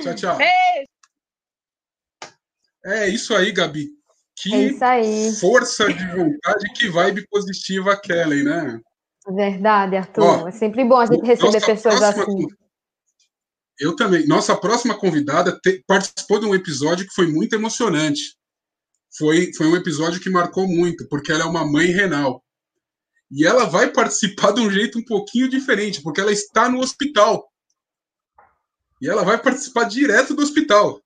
Tchau, tchau. Beijo. É isso aí, Gabi. Que É isso aí. força de vontade, que vibe positiva a Kelly, né? Verdade, Arthur. Ó, é sempre bom a gente receber pessoas próxima assim. Eu também. Nossa próxima convidada te- participou de um episódio que foi muito emocionante. Foi, foi um episódio que marcou muito, porque ela é uma mãe renal. E ela vai participar de um jeito um pouquinho diferente, porque ela está no hospital. E ela vai participar direto do hospital.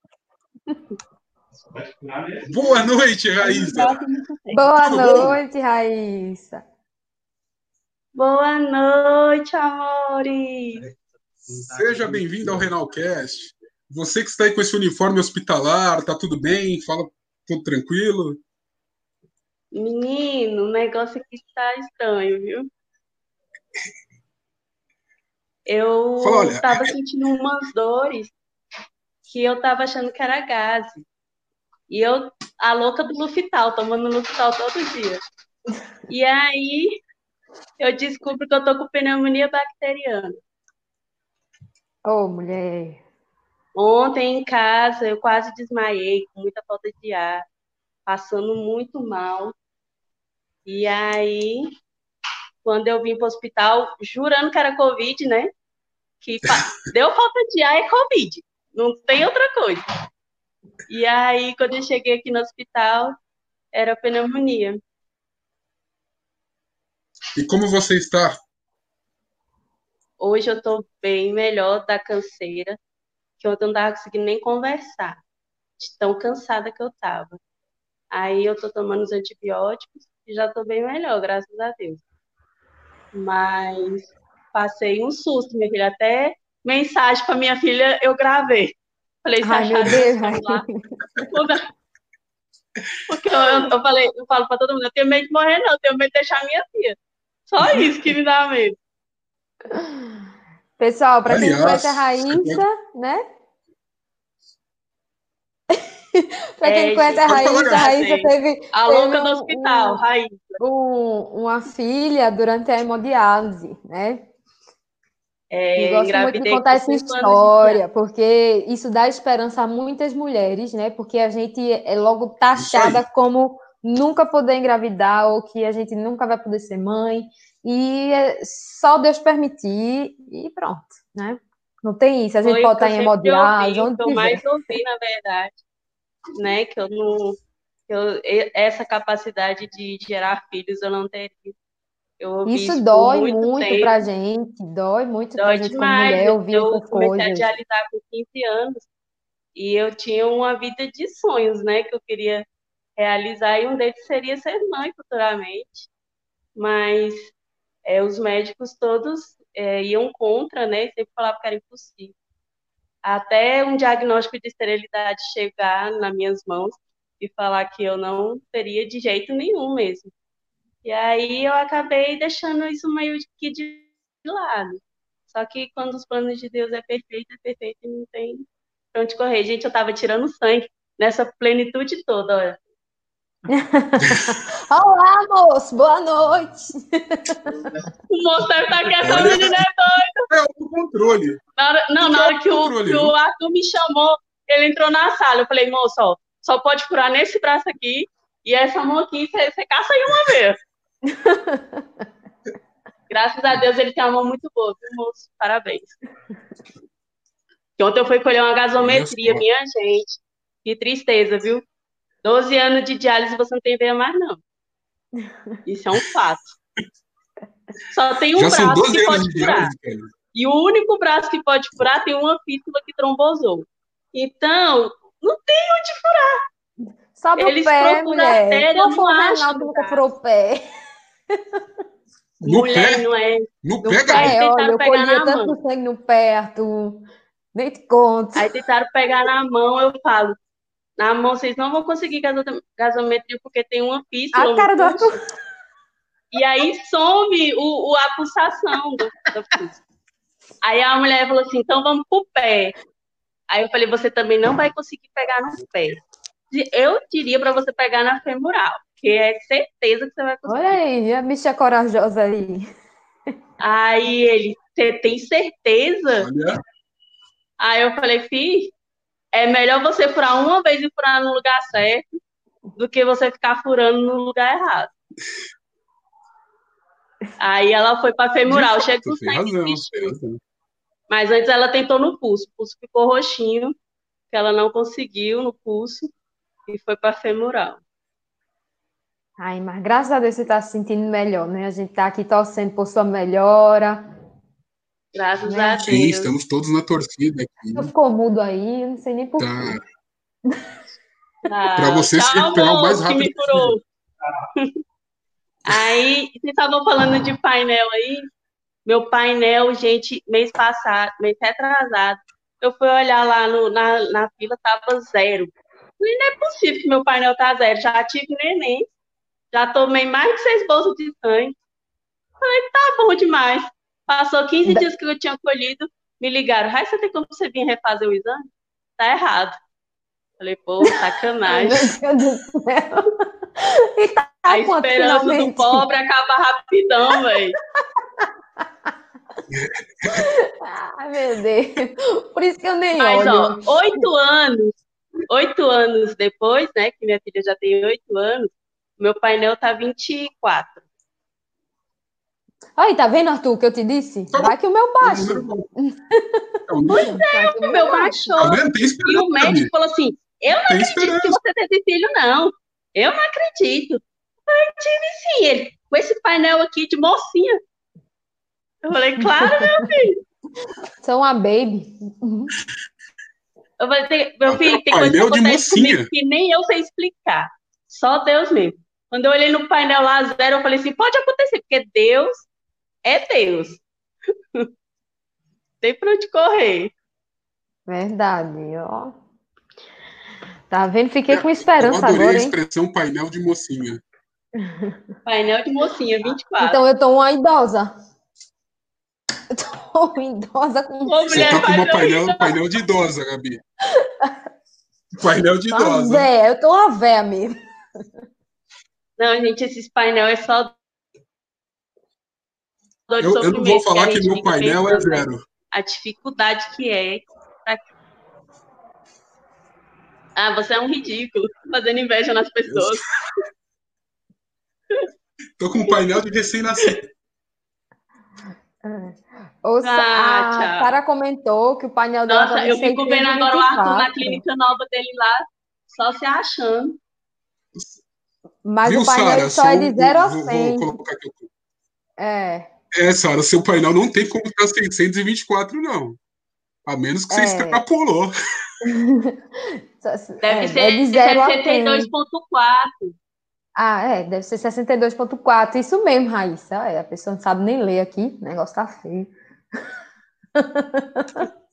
Boa noite, Raíssa. Boa noite, Raíssa. Boa noite, amores! Seja bem-vindo ao Renalcast. Você que está aí com esse uniforme hospitalar, tá tudo bem? Fala tudo tranquilo? Menino, o negócio aqui tá estranho, viu? Eu Fala, olha, tava sentindo umas dores que eu tava achando que era gase. E eu, a louca do Lufital, tomando Lufital todo dia. E aí, eu descubro que eu tô com pneumonia bacteriana. Ô, mulher. Ontem em casa eu quase desmaiei, com muita falta de ar, passando muito mal. E aí, quando eu vim para o hospital, jurando que era Covid, né? Que <laughs> deu falta de ar é Covid, não tem outra coisa. E aí, quando eu cheguei aqui no hospital, era pneumonia. E como você está? Hoje eu tô bem melhor da canseira, que ontem eu não tava conseguindo nem conversar, de tão cansada que eu tava. Aí eu tô tomando os antibióticos e já tô bem melhor, graças a Deus. Mas passei um susto, minha filha. Até mensagem para minha filha eu gravei. Falei, se Ai, meu achar. Porque eu, eu, eu falei, eu falo para todo mundo, eu tenho medo de morrer, não, eu tenho medo de deixar minha filha. Só isso que me dá medo. Pessoal, para quem conhece a Raíssa, né? <laughs> Para quem É, conhece a Raíssa, a Raíssa teve A Teve louca do um- hospital, um- Raíssa. um- uma filha durante a hemodiálise, né? É, E gosto muito de contar essa história, porque isso dá esperança a muitas mulheres, né? Porque a gente é logo taxada como nunca poder engravidar ou que a gente nunca vai poder ser mãe. E é só Deus permitir e pronto, né? Não tem isso. A gente Foi pode estar eu em hemodiálise, onde eu mais ouvi, na verdade, né? Que eu não. eu, essa capacidade de gerar filhos eu não teria. Eu Isso por dói muito muito pra gente, dói muito pra dói gente como demais. mulher Eu, ouvir eu essas comecei a coisas. com 15 anos e eu tinha uma vida de sonhos, né? Que eu queria realizar e um deles seria ser mãe futuramente. Mas é, os médicos todos é, iam contra, né? Sempre falavam que era impossível. Até um diagnóstico de esterilidade chegar nas minhas mãos e falar que eu não teria de jeito nenhum mesmo. E aí eu acabei deixando isso meio que de lado. Só que quando os planos de Deus é perfeito, é perfeito e não tem pra onde correr. Gente, eu tava tirando sangue nessa plenitude toda, olha. <laughs> Olá, moço, boa noite. O moço deve estar aqui, essa menina é É autocontrole. Na hora, não, na hora que o, Controle, que o Arthur me chamou, ele entrou na sala. Eu falei, moço, ó, só pode furar nesse braço aqui e essa mão aqui, você, você caça aí uma vez. <laughs> Graças a Deus ele tem uma mão muito boa, viu, moço? Parabéns. Que ontem eu fui colher uma gasometria, minha gente. Que tristeza, viu? 12 anos de diálise você não tem veia mais, não. Isso é um fato. Só tem um Já são braço 12 que anos pode de furar. diálise. E o único braço que pode furar tem uma fístula que trombosou. Então, não tem onde furar. Sobe Eles o pé, procuram mulher. artéria, não acham Reinaldo nunca furou o pé? No Mulher, pé? não é. No No pé, pé, tentaram olha, eu pegar colhia na tanto mão. sangue no pé, Arthur. Nem te conto. Aí tentaram pegar na mão, eu falo. Na mão vocês não vão conseguir gaso- gasometria porque tem uma fístula. A cara do. Arthur. E aí some o, o- a pulsação do, da fístula. Aí a mulher falou assim: então vamos pro pé. Aí eu falei: você também não vai conseguir pegar no pé. Eu diria para você pegar na femoral, que é certeza que você vai conseguir. Olha aí, a bicha corajosa aí. Aí ele, Você tem certeza? Olha, Aí eu falei, fi, é melhor você furar uma vez e furar no lugar certo do que você ficar furando no lugar errado. Aí ela foi para femoral, fato, chegou tem sangue razão. Mas antes ela tentou no pulso, o pulso ficou roxinho, que ela não conseguiu no pulso e foi para femoral. Ai, mas graças a Deus você está se sentindo melhor, né? A gente está aqui torcendo por sua melhora. Graças Né? a Deus. Sim, estamos todos na torcida aqui. Você ficou mudo aí, eu não sei nem por Tá. quê. Ah, <laughs> Pra você se calma, recuperar o mais que rápido me curou. <laughs> Aí, vocês estavam falando de painel aí. Meu painel, gente, mês passado, mês retrasado, eu fui olhar lá no- na, na fila, tava zero. Falei, não é possível que meu painel tá zero. Já tive neném, já tomei mais de seis bolsas de sangue. Falei, tá bom demais. Passou 15 dias que eu tinha colhido, me ligaram. Ai, você tem como você vir refazer o exame? Tá errado. Falei, pô, sacanagem. <laughs> meu Deus do céu. E tá A esperança do finalmente? pobre acaba rapidão, velho. Ai, meu Deus. Por isso que eu nem Mas, olho. ó, oito anos, oito anos depois, né, que minha filha já tem oito anos, meu painel tá 24. Aí, tá vendo, Arthur, o que eu te disse? Vai que o meu baixo. É. <laughs> Vai que O meu Tá baixou. Tem E o médico falou assim: Eu não Tem acredito que esperança. você teve filho, não. Eu não acredito. Eu tive sim. Ele, com esse painel aqui de mocinha. Eu falei, claro, meu <laughs> filho. Sou uma baby. Eu falei, tem- meu filho, tem coisa que acontece comigo que nem eu sei explicar. Só Deus mesmo. Quando eu olhei no painel lá zero, eu falei assim, pode acontecer, porque Deus é Deus. Tem pra onde correr. Verdade, ó. Tá vendo? Fiquei com Eu esperança adorei agora, a hein? expressão painel de mocinha. Painel de mocinha, 24. Então eu tô uma idosa. Eu tô uma idosa com. Ô, Você mulher, tá com uma painel, painel de idosa, Gabi. Painel de Uma idosa. véia, eu tô uma véia mesmo. Não, gente, esses painel é só dor de Eu, eu não vou sofrimento, falar que gente meu painel é zero. A dificuldade que é. Ah, você é um ridículo, fazendo inveja nas pessoas. <laughs> Tô com um painel de recém-nascido. Ou se- Ah, a. Sara comentou que o painel dela Nossa, tá eu fico vendo agora o Arthur na 624, clínica nova dele lá, só se achando. Mas Viu, o painel Sara? só é de Seu- 0 a vou, 100. vou colocar aqui. É. É, Sara, seu painel não tem como estar 624, não. A menos que você É. extrapolou. <laughs> Deve é, ser é de 0 a 100. 62.4. Ah, é, deve ser 62.4. Isso mesmo, Raíssa. É, a pessoa não sabe nem ler aqui. O negócio tá feio. <laughs>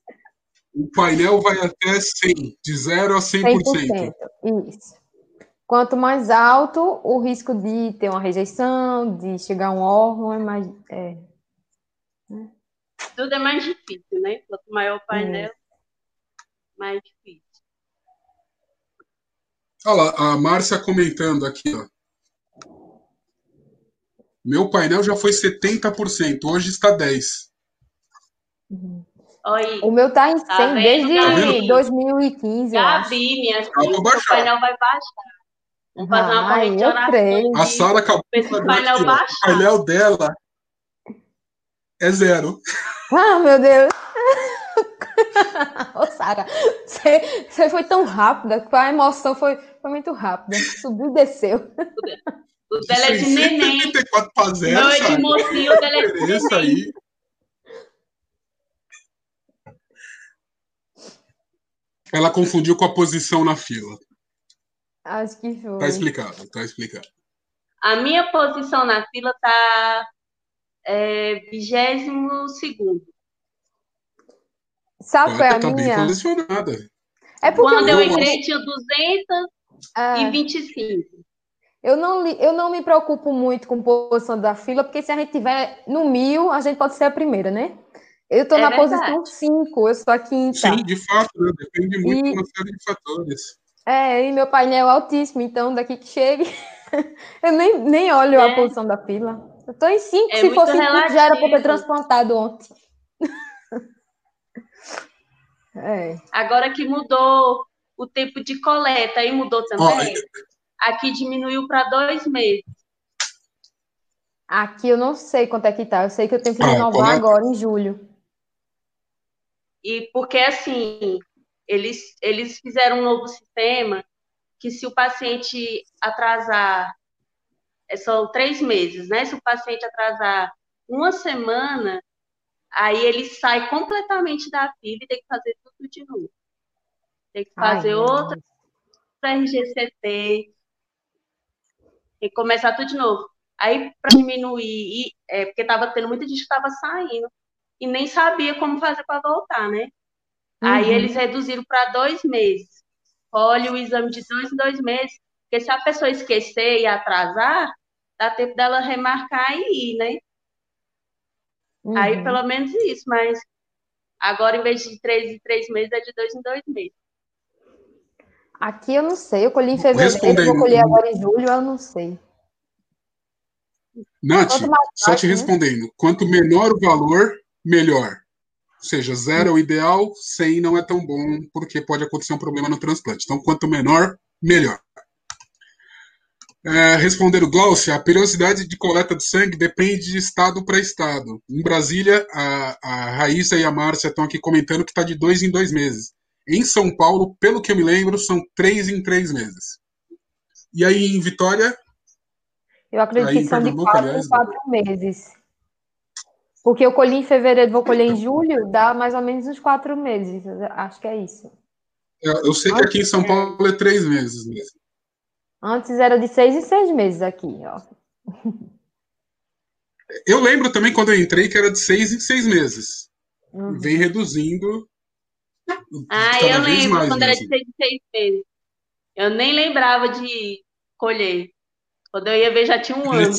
O painel vai até 100, de 0 a 100%. 100%. Isso. Quanto mais alto, o risco de ter uma rejeição, de chegar a um órgão é mais. É, Tudo é mais difícil, né? Quanto maior o painel, mais difícil. Olha lá, a Márcia comentando aqui, ó. Meu painel já foi 70%, hoje está 10%. Olha aí. O meu tá em 100 Tá vendo, desde Gabi? 2015, eu acho. Gabi, minha filha, o painel vai baixar. Vamos fazer uma Ai, corrente de oração. A Sara acabou de. O painel dela é zero. <laughs> Ah, meu Deus! <laughs> Ô, Sara, você você foi tão rápida que a emoção foi, foi muito rápida. Subiu e desceu. O dela é de neném. 684 para O zero, meu é de mocinho, o dela é de neném. aí. Ela confundiu com a posição na fila. Acho que Tá foi. explicado, tá explicado. A minha posição na fila tá é, 22 Sabe qual é Olha, a tá bem minha? posicionada. É porque Quando eu, eu entrei, tinha 225. é, eu, não, li- eu não me preocupo muito com posição da fila, porque se a gente tiver no mil, a gente pode ser a primeira, né? Eu tô É na verdade. posição 5, eu sou a quinta. Sim, de fato, né? depende muito E- de uma série de fatores. É, e meu painel é altíssimo, então daqui que chegue, <laughs> eu nem, nem olho é. a posição da fila. Eu tô em 5, é se fosse 5 já era pra ter transplantado ontem. <laughs> é. Agora que mudou o tempo de coleta, aí mudou também? Aqui diminuiu para dois meses. Aqui eu não sei quanto é que tá, eu sei que eu tenho que renovar é, agora, em julho. E porque assim, eles, eles fizeram um novo sistema que se o paciente atrasar, é, são três meses, né? Se o paciente atrasar uma semana, aí ele sai completamente da fila e tem que fazer tudo de novo. Tem que Ai, fazer meu outra. RGCT, tem que começar tudo de novo. Aí, para diminuir, e- é, porque estava tendo muita gente que estava saindo e nem sabia como fazer para voltar, né? Aí Uhum. eles reduziram para dois meses. Olha o exame de dois em dois meses, porque se a pessoa esquecer e atrasar, dá tempo dela remarcar e ir, né? Aí Uhum. pelo menos isso, mas agora em vez de três em três meses, é de dois em dois meses. Aqui eu não sei. Eu colhi em fevereiro, vou colher agora em julho, eu não sei. Nath, só te né? respondendo. Quanto menor o valor, melhor. Ou seja, zero é o ideal, 100 não é tão bom, porque pode acontecer um problema no transplante. Então, quanto menor, melhor. É, respondendo Glaucia, a periodicidade de coleta de sangue depende de estado para estado. Em Brasília, a, a Raíssa e a Márcia estão aqui comentando que está de dois em dois meses. Em São Paulo, pelo que eu me lembro, são três em três meses. E aí, em Vitória, Eu acredito Aí que são de quatro em quatro meses. Porque eu colhi em fevereiro, vou colher em julho, dá mais ou menos uns quatro meses. Acho que é isso. eu eu sei que aqui em São Paulo é três meses mesmo. Antes era de seis em seis meses aqui, ó. Eu lembro também quando eu entrei que era de seis em seis meses. Uhum. Vem reduzindo. Ah, cada eu vez lembro mais quando era de seis em seis meses. Eu nem lembrava de colher. Quando eu ia ver, já tinha um ano.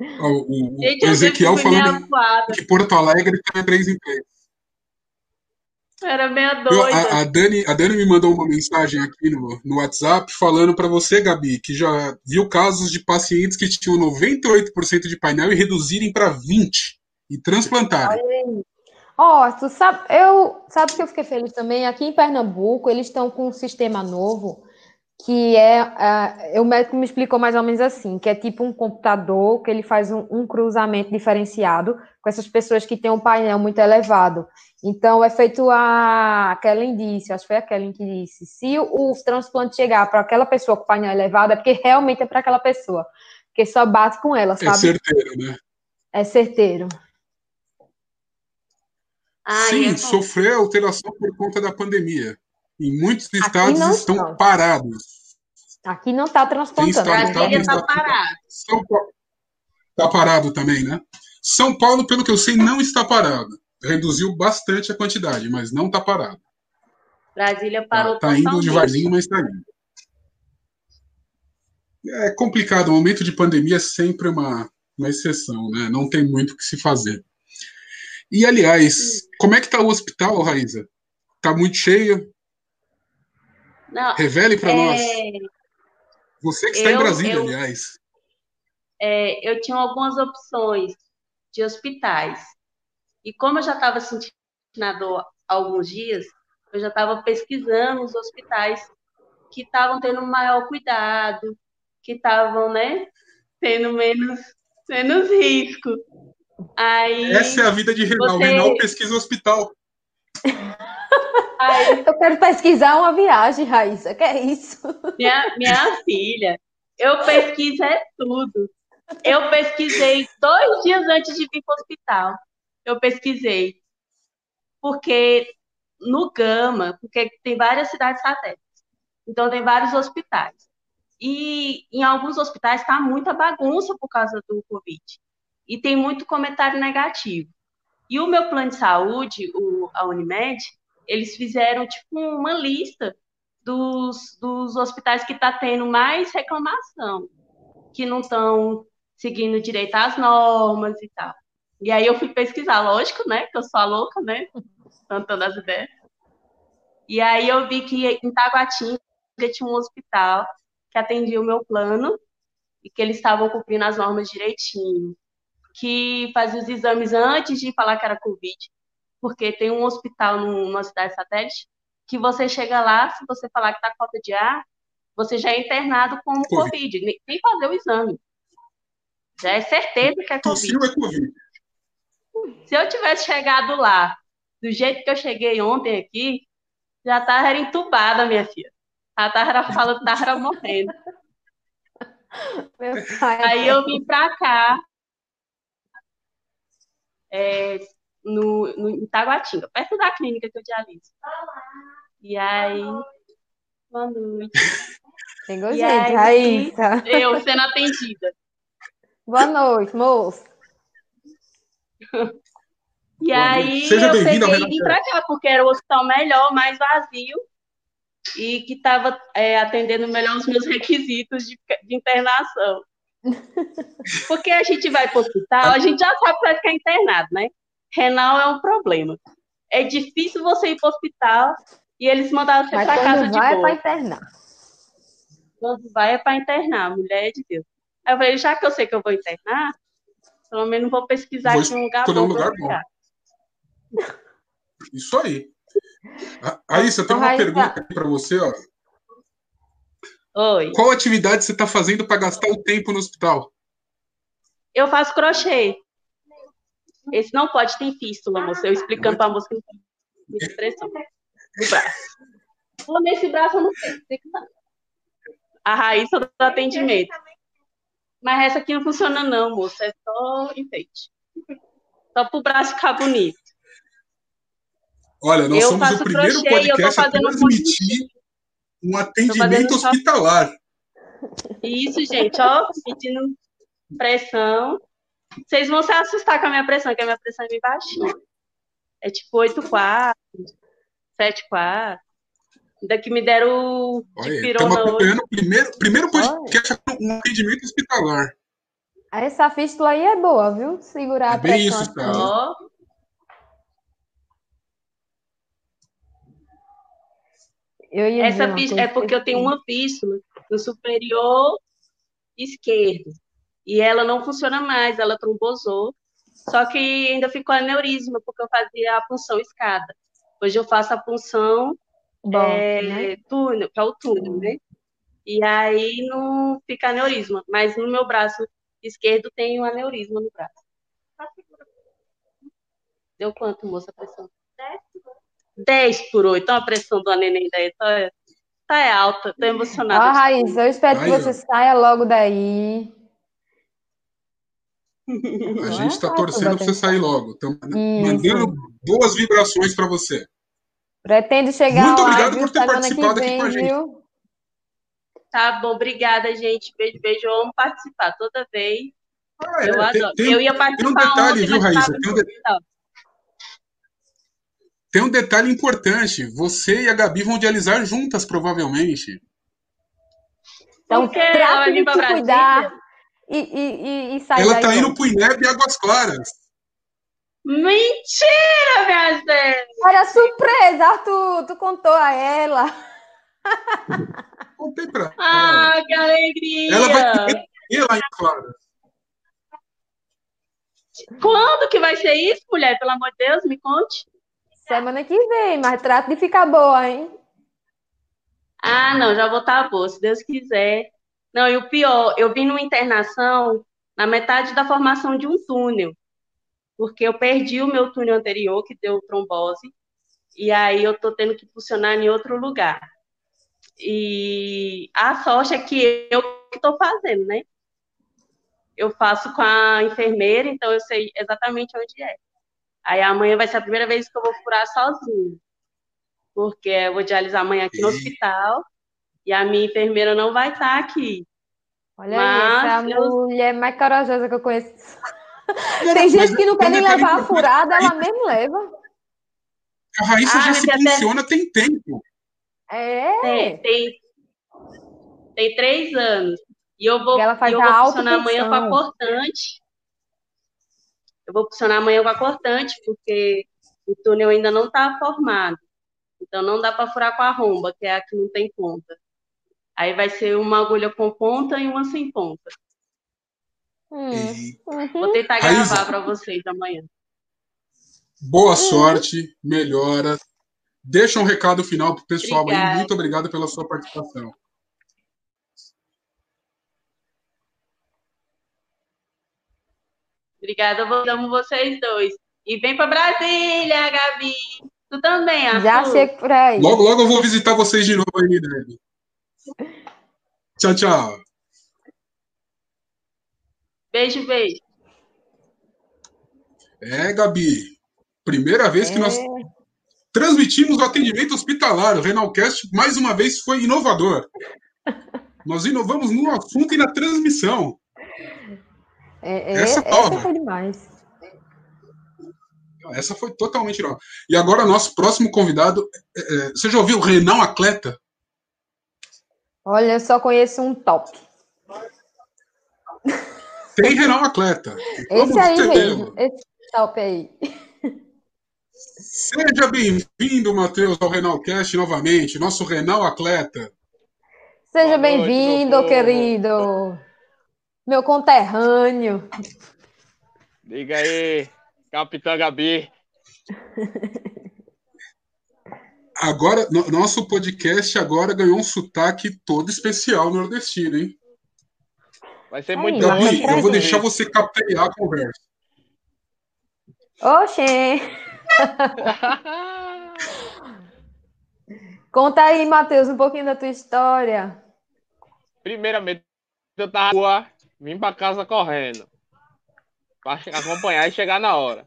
O, o Gente, eu Ezequiel falando que Porto Alegre tá três em três. Era meio Eu- doida. a, a Dani, a Dani me mandou uma mensagem aqui no, no WhatsApp falando para você, Gabi, que já viu casos de pacientes que tinham 98% de painel e reduzirem para 20% e transplantarem. Ó, tu sabe, eu, sabe que eu fiquei feliz também? Aqui em Pernambuco, eles estão com um sistema novo que é, ah, o médico me explicou mais ou menos assim, que é tipo um computador que ele faz um, um cruzamento diferenciado com essas pessoas que têm um painel muito elevado. Então, é feito a, a Kellen disse, acho que foi a Kellen que disse, se o, o transplante chegar para aquela pessoa com painel elevado, é porque realmente é para aquela pessoa, porque só bate com ela, É sabe? certeiro, né? É certeiro. Ai, Sim, eu- sofreu alteração por conta da pandemia. Em muitos estados estão estão. parados. Aqui não está transplantando. tá Brasília tá Exato. parado. São Paulo está parado também, né? São Paulo, pelo que eu sei, não está parado. Reduziu bastante a quantidade, mas não está parado. Brasília parou Está indo totalmente. devagarzinho, mas está indo. É complicado. O momento de pandemia é sempre uma, uma exceção, né? Não tem muito o que se fazer. E, aliás, como é que está o hospital, Raíza? Está muito cheio? Não, Revele para nós. é, Você que está em eu- Brasília, eu- aliás. é, eu tinha algumas opções de hospitais. E como eu já estava sentindo a dor há alguns dias, eu já estava pesquisando os hospitais que estavam tendo maior cuidado, que estavam, né, tendo menos, menos risco. Aí, Essa é a vida de Renal. você- Renal pesquisa hospital. <laughs> aí Eu quero pesquisar uma viagem, Raíssa. Que é isso? Minha, minha filha, eu pesquiso é tudo. Eu pesquisei dois dias antes de vir para o hospital. Eu pesquisei. Porque no Gama, porque tem várias cidades satélites. Então tem vários hospitais. E em alguns hospitais está muita bagunça por causa do Covid. E tem muito comentário negativo. E o meu plano de saúde, o, a Unimed, eles fizeram tipo uma lista dos, dos hospitais que está tendo mais reclamação, que não estão seguindo direito às normas e tal. E aí eu fui pesquisar, lógico, né? Que eu sou a louca, né? Cantando as ideias. E aí eu vi que em Taguatinga tinha um hospital que atendia o meu plano e que eles estavam cumprindo as normas direitinho, que fazia os exames antes de falar que era Covid, porque tem um hospital numa cidade satélite que você chega lá, se você falar que está com falta de ar, você já é internado com o <laughs> Covid, nem, nem fazer o exame. Já é certeza que é Covid. é Covid. Se eu tivesse chegado lá do jeito que eu cheguei ontem aqui, já estava entubada, minha filha. Já estava falando que estava <laughs> morrendo. Aí eu vim para cá, é, no, no em Taguatinga, perto da clínica que eu dialiso. E aí, boa noite. Chegou gente, aí, tá. Eu sendo atendida. Boa noite, moço. E Boa aí Seja eu peguei e vim para cá, porque era o hospital melhor, mais vazio, e que estava é, atendendo melhor os meus <laughs> requisitos de, de internação. <laughs> Porque a gente vai para o hospital, a gente já sabe para ficar internado, né? Renal é um problema. É difícil você ir para o hospital e eles mandaram você para casa de vai boa. É para internar. Quando vai é para internar, mulher de Deus. Aí eu falei, já que eu sei que eu vou internar, pelo menos vou pesquisar vou aqui um lugar bom. Um lugar bom. Isso aí. Aí, você tem uma pergunta para você, ó. Oi. Qual atividade você está fazendo para gastar o tempo no hospital? Eu faço crochê. Esse não pode ter fístula, moça. Eu explicando para a moça que não tem expressão. No braço. Nesse braço eu não sei. A raiz do atendimento. Mas essa aqui não funciona, não, moça. É só enfeite. Só para o braço ficar bonito. Olha, nós eu somos o primeiro podcast a transmitir um atendimento hospitalar. Isso, gente, ó, pedindo pressão. Vocês vão se assustar com a minha pressão, que a minha pressão é bem baixinha. É tipo 8,4, 7,4. Ainda que me deram de pirona hoje. o primeiro, primeiro podcast com um atendimento hospitalar. Essa fístula aí é boa, viu? Segurar é a pressão. Isso, cara. Essa é porque eu tenho uma fístula no superior esquerdo. E ela não funciona mais, ela trombosou. Só que ainda ficou aneurisma, porque eu fazia a punção escada. Hoje eu faço a punção Bom, é, né? túnel, que é o túnel, né? E aí não fica aneurisma. Mas no meu braço esquerdo tem um aneurisma no braço. Deu quanto, moça, a pressão? 10 por 8. Então a pressão do neném daí tá, tá é alta, tô emocionada. Ó, Raiz, eu espero que você saia logo daí. A gente está torcendo para você sair logo. Estamos mandando boas vibrações para você. Pretendo chegar Muito obrigado por ter participado vem, aqui com a gente. Viu? Tá bom, obrigada, gente. Beijo, beijo. Amo participar toda vez. Ah, é. eu adoro. Tem, eu ia participar tem um detalhe, ontem, viu, Raíssa? Tem um, de... tem um detalhe importante. Você e a Gabi vão dializar juntas, provavelmente. Então, trate de se cuidar e, e, e, e sair Ela tá indo pro INEB e Águas Claras. Mentira, minha gente! Olha, surpresa, Arthur, tu contou a ela. Contei pra ela. Ah, que alegria! Ela vai ir lá em Claras. Quando que vai ser isso, mulher? Pelo amor de Deus, me conte. Semana que vem, mas trata de ficar boa, hein? Ah, não, já vou estar boa, se Deus quiser. Não, e o pior, eu vim numa internação na metade da formação de um túnel porque eu perdi o meu túnel anterior, que deu trombose, e aí eu tô tendo que funcionar em outro lugar. E a sorte é que eu que estou fazendo, né? Eu faço com a enfermeira, então eu sei exatamente onde é. Aí amanhã vai ser a primeira vez que eu vou furar sozinha. Porque eu vou dialisar amanhã aqui no hospital e a minha enfermeira não vai estar aqui. Olha Mas aí, essa eu... mulher mais corajosa que eu conheço. Tem gente que não quer nem levar a furada, ela mesmo leva. A Raíssa ah, já se funciona até... tem tempo. É. Tem, tem, tem, três anos. E eu vou, ela faz eu vou funcionar amanhã com a cortante. Eu vou funcionar amanhã com a cortante, porque o túnel ainda não está formado. Então não dá para furar com a romba, que é a que não tem ponta. Aí vai ser uma agulha com ponta e uma sem ponta. Hum. Vou tentar gravar para vocês amanhã. Boa sorte, melhoras. Deixa um recado final pro pessoal Obrigada. aí. Muito obrigado pela sua participação. Obrigada, eu amo vocês dois. E vem para Brasília, Gabi. Tu também, Arthur. Já chego por aí. Logo, logo eu vou visitar vocês de novo aí, né? Tchau, tchau. Beijo, beijo. É, Gabi. Primeira vez que É. nós transmitimos o atendimento hospitalar. O Renalcast, mais uma vez, foi inovador. Nós inovamos no assunto e na transmissão. É, é, Essa essa, foi demais. Essa foi totalmente nova. E agora, nosso próximo convidado. é, é, você já ouviu o Renal Atleta? Olha, eu só conheço um top. Tem Renal Atleta. <laughs> Esse aí mesmo. Esse top aí. Seja bem-vindo, Matheus, ao Renalcast novamente. Nosso Renal Atleta. Seja bem-vindo, querido. Meu conterrâneo. Diga aí, Capitã Gabi. <laughs> Agora, no- nosso podcast agora ganhou um sotaque todo especial nordestino, hein? Vai ser muito pra eu vou gente. deixar você capeiar a conversa. Oxê. <laughs> Conta aí, Matheus, um pouquinho da tua história. Primeiramente, eu tava na rua, vim pra casa correndo. Pra acompanhar e chegar na hora.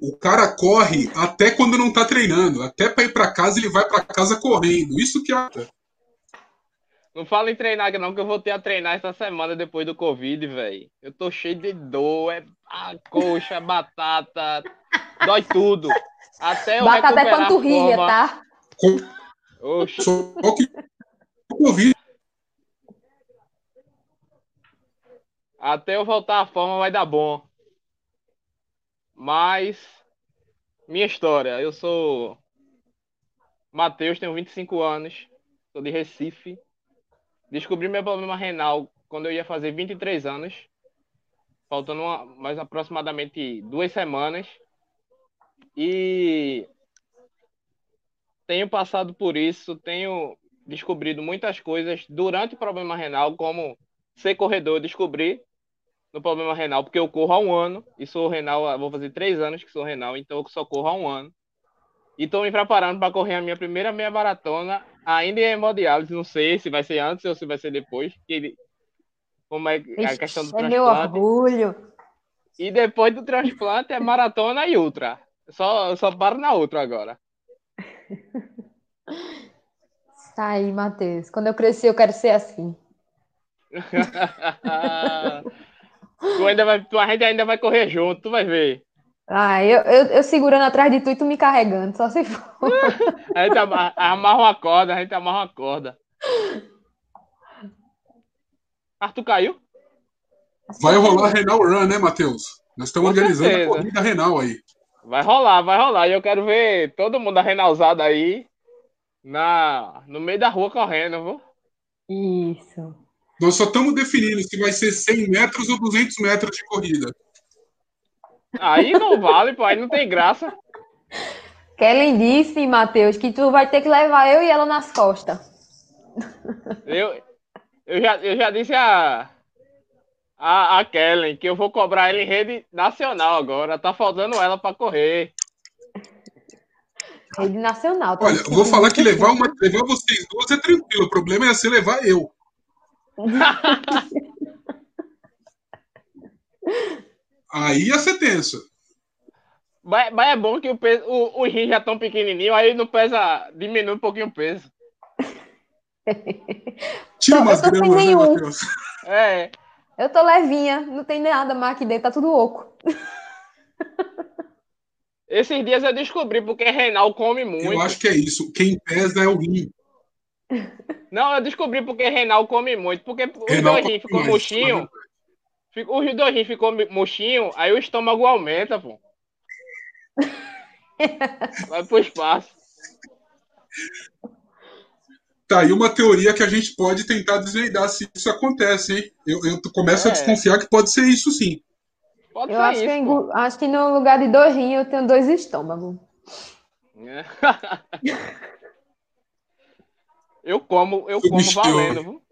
O cara corre até quando não tá treinando. Até pra ir pra casa, ele vai pra casa correndo. Isso que é. Não fala em treinar não, que eu voltei a treinar essa semana depois do Covid, velho. Eu tô cheio de dor, é a coxa, é batata, dói tudo. Até eu Batata é panturrilha, tá? Oxe, Só que o Covid Até eu voltar à forma vai dar bom. Mas minha história, eu sou Matheus, tenho 25 anos, sou de Recife. Descobri meu problema renal quando eu ia fazer 23 anos, faltando uma- mais aproximadamente duas semanas. E tenho passado por isso, tenho descobrido muitas coisas durante o problema renal, como ser corredor, eu descobri no problema renal, porque eu corro há um ano, e sou renal, vou fazer três anos que sou renal, então eu só corro há um ano. E estou me preparando para correr a minha primeira meia maratona, ainda em hemodiálise, não sei se vai ser antes ou se vai ser depois, que ele, como é a questão do é meu transplante. orgulho. E depois do transplante é maratona e ultra. Só, só paro na outra agora. <laughs> Tá aí, Matheus. Quando eu crescer, eu quero ser assim. <laughs> tu ainda vai, tu, a gente ainda vai correr junto, tu vai ver. Ah, eu, eu, eu segurando atrás de tu e tu me carregando, só se for. <laughs> A gente ama- amarra uma corda, a gente amarra uma corda. Arthur caiu? vai rolar Renal Run, né, Matheus? Nós estamos Com organizando certeza. a corrida renal aí. Vai rolar, vai rolar. E eu quero ver todo mundo arrenalzado aí na, no meio da rua correndo, viu? Isso. Nós só estamos definindo se vai ser 100 metros ou 200 metros de corrida. Aí não vale, pô, aí não tem graça. Kellen disse, Matheus, que tu vai ter que levar eu e ela nas costas. Eu, eu, já, eu já disse a, a, a Kellen que eu vou cobrar ela em rede nacional agora. Tá faltando ela pra correr. Rede nacional. tá? Olha, eu vou falar que levar, uma, levar vocês duas é tranquilo. O problema é se levar eu. Aí ia ser tenso. Mas, mas é bom que o peso, o, os rins já estão pequenininhos, aí não pesa, diminui um pouquinho o peso. Tira umas eu tô sem gramas, né, nenhum. Matheus? É, Eu tô levinha, não tem nada mais aqui dentro, tá tudo oco. esses dias eu descobri porque Reinal come muito. Eu acho que é isso. Quem pesa é o rim. Não, eu descobri porque Reinal come muito. Porque os Renal dois rins ficou mais, murchinho. Fico- Os dois rins ficou murchinho, aí o estômago aumenta, pô. <laughs> Vai pro espaço. Tá aí uma teoria que a gente pode tentar desvendar se isso acontece, hein? Eu, eu começo a É. desconfiar que pode ser isso sim. Pode Eu ser acho que, isso, eu engu- acho que no lugar de dois rins eu tenho dois estômagos. É. <laughs> Eu como, eu como valendo, viu?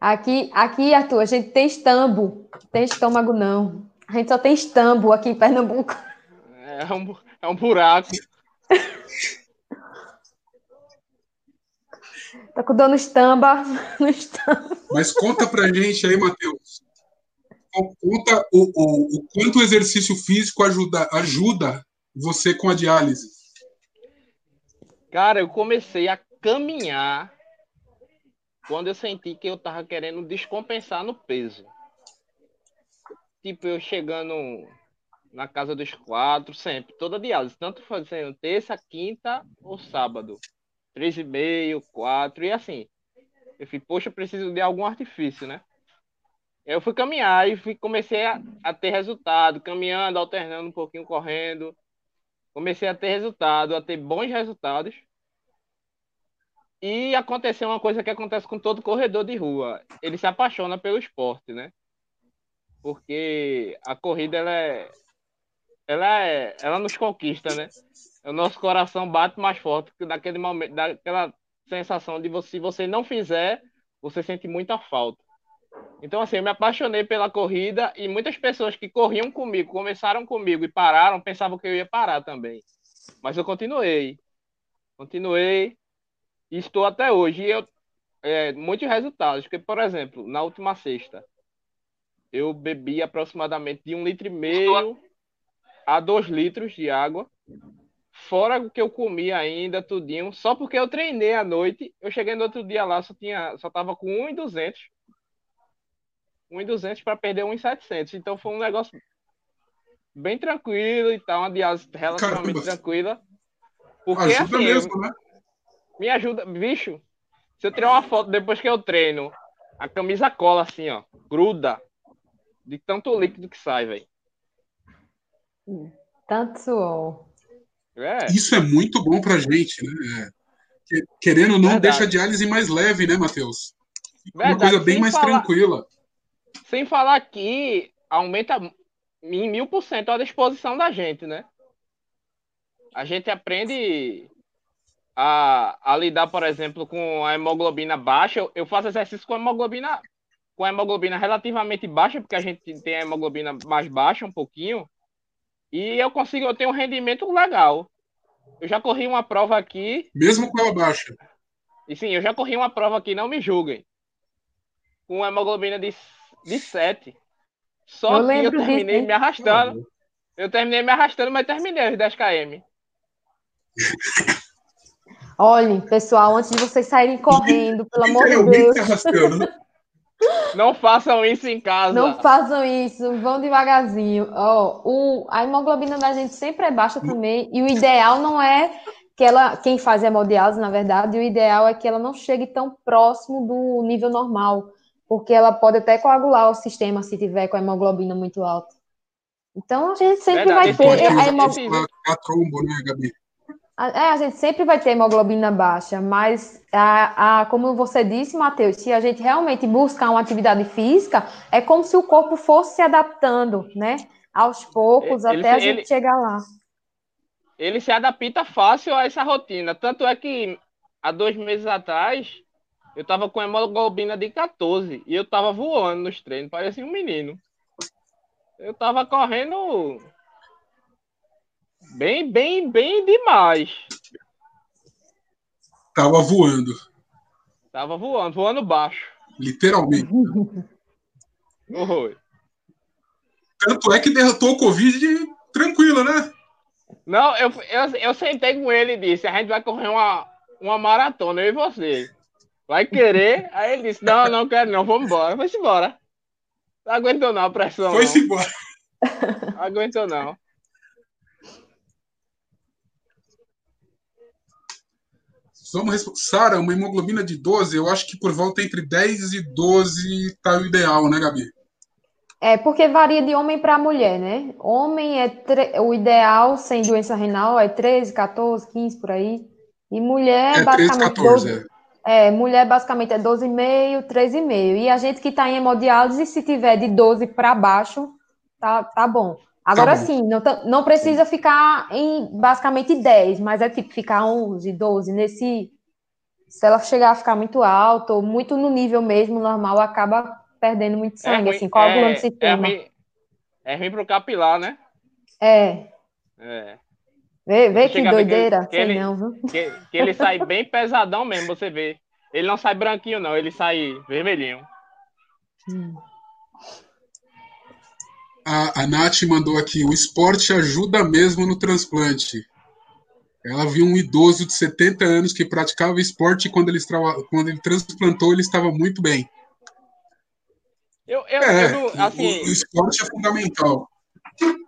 Aqui, aqui, Arthur, a gente tem estambo. Tem estômago, não. A gente só tem estambo aqui em Pernambuco. É um, é um buraco. Tá com dor no estamba. <laughs> No estamba. Mas conta pra gente aí, Matheus. Conta o, o, o quanto o exercício físico ajuda, ajuda você com a diálise. Cara, eu comecei a caminhar quando eu senti que eu tava querendo descompensar no peso. Tipo, eu chegando na casa dos quatro, sempre, toda diálise, tanto fazendo terça, quinta ou sábado. Três e meio, quatro, e assim. Eu falei, poxa, eu preciso de algum artifício, né? Eu fui caminhar e fui, comecei a, a ter resultado, caminhando, alternando um pouquinho, correndo. Comecei a ter resultado, a ter bons resultados. E aconteceu uma coisa que acontece com todo corredor de rua. Ele se apaixona pelo esporte, né? Porque a corrida ela é ela é ela nos conquista, né? O nosso coração bate mais forte que daquele momento, daquela sensação de você, se você não fizer, você sente muita falta. Então assim, eu me apaixonei pela corrida e muitas pessoas que corriam comigo, começaram comigo e pararam, pensavam que eu ia parar também. Mas eu continuei. Continuei e estou até hoje. E eu, é, muitos resultados. Porque, por exemplo, na última sexta, eu bebi aproximadamente de um litro e meio a dois litros de água. Fora o que eu comi ainda, tudinho. Só porque eu treinei à noite. Eu cheguei no outro dia lá, só, tinha, só tava com 1,200. 1,200 para perder 1,700. Então foi um negócio bem tranquilo e tal. Uma diálise relativamente Caramba. tranquila. Porque Ajuda assim, eu- mesmo, né? me ajuda, bicho. Se eu tirar uma foto depois que eu treino, a camisa cola assim, ó, gruda de tanto líquido que sai, velho. Tanto suor. É, Isso é muito bom pra gente, né? Que- Querendo ou não, Verdade. deixa a diálise mais leve, né, Matheus? Uma Verdade, coisa bem sem mais falar- tranquila. Sem falar que aumenta em mil por cento a disposição da gente, né? A gente aprende a, a lidar, por exemplo, com a hemoglobina baixa. Eu, eu faço exercício com a hemoglobina com a hemoglobina relativamente baixa, porque a gente tem a hemoglobina mais baixa um pouquinho. E eu consigo, eu tenho um rendimento legal. Eu já corri uma prova aqui, Mesmo com ela baixa. e sim, eu já corri uma prova aqui, não me julguem. Com uma hemoglobina de, de 7. Só Eu que eu lembro disso, terminei me arrastando. Eu terminei me arrastando, mas terminei os 10 km. Olhem, pessoal, antes de vocês saírem correndo, pelo amor de Deus? Não façam isso em casa. não façam isso, vão devagarzinho. Ó, o, a hemoglobina da gente sempre é baixa também, e o ideal não é que ela, quem faz hemodiálise, na verdade, o ideal é que ela não chegue tão próximo do nível normal, porque ela pode até coagular o sistema se tiver com a hemoglobina muito alta. Então, a gente sempre Verdade, vai ter pode a usar hemo- esse- A, trombo, né, Gabi? É, a gente sempre vai ter hemoglobina baixa, mas a, a, como você disse, Matheus, se a gente realmente buscar uma atividade física, é como se o corpo fosse se adaptando, né? Aos poucos, Ele- até a ele- gente chegar lá. Ele se adapta fácil a essa rotina. Tanto é que há dois meses atrás, eu tava com hemoglobina de 14 e eu tava voando nos treinos, parecia um menino. Eu tava correndo bem, bem, bem demais. Tava voando. Tava voando, voando baixo. Literalmente. <laughs> Oi. Tanto é que derrotou o Covid tranquilo, né? Não, eu, eu, eu sentei com ele e disse: a gente vai correr uma, uma maratona, eu e você. Vai querer? Aí ele disse: não, não quero não, vamos embora. Foi embora. Não aguentou não a pressão. Foi-se embora. Não aguentou não. Vamos. Sara, uma hemoglobina de 12, eu acho que por volta entre 10 e 12 tá o ideal, né, Gabi? É, porque varia de homem para mulher, né? Homem é tre- o ideal sem doença renal é 13, 14, 15 por aí. E mulher, É 13, basicamente 14. 12, É, mulher basicamente é 12,5, 13,5. E a gente que está em hemodiálise, se tiver de 12 para baixo, tá, tá bom. Agora Tá bom. sim, não, tá- não precisa ficar em basicamente 10, mas é tipo ficar 11, 12. Nesse. Se ela chegar a ficar muito alto, ou muito no nível mesmo normal, acaba perdendo muito sangue, assim, coagulando o é, é, sistema. ruim, é ruim pro capilar, né? É. É. Vê, vê que doideira. que ele- não, viu? Que, que ele sai bem pesadão mesmo, você vê. Ele não sai branquinho, não, ele sai vermelhinho. A, a Nath mandou aqui: o esporte ajuda mesmo no transplante. Ela viu um idoso de 70 anos que praticava esporte e quando ele, quando ele transplantou, ele estava muito bem. Eu, eu, É, eu não- assim, o, o esporte é fundamental.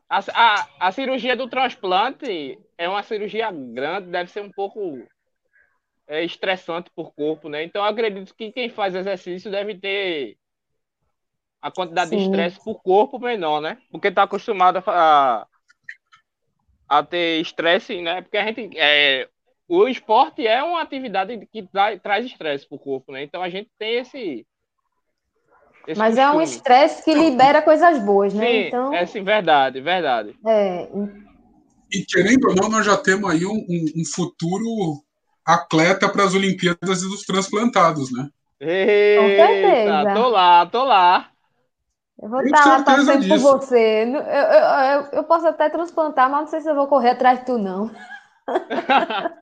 A, a, a cirurgia do transplante é uma cirurgia grande, deve ser um pouco é, estressante por corpo, né? Então eu acredito que quem faz exercício deve ter a quantidade de Sim. estresse por corpo menor, né? Porque tá acostumado a, a, ter estresse, né? Porque a gente é, o esporte é uma atividade que tra- traz estresse pro corpo, né? Então a gente tem esse, esse Mas é um costume. estresse que libera coisas boas, né? Sim, Então, é sim, verdade, verdade. é, E querendo ou não, nós já temos aí um, um- um futuro atleta para as Olimpíadas dos transplantados, né? Eita, certeza. tô lá, tô lá. eu vou estar lá certeza torcendo por você. Eu, eu, eu, eu posso até transplantar, mas não sei se eu vou correr atrás de tu, não. <laughs>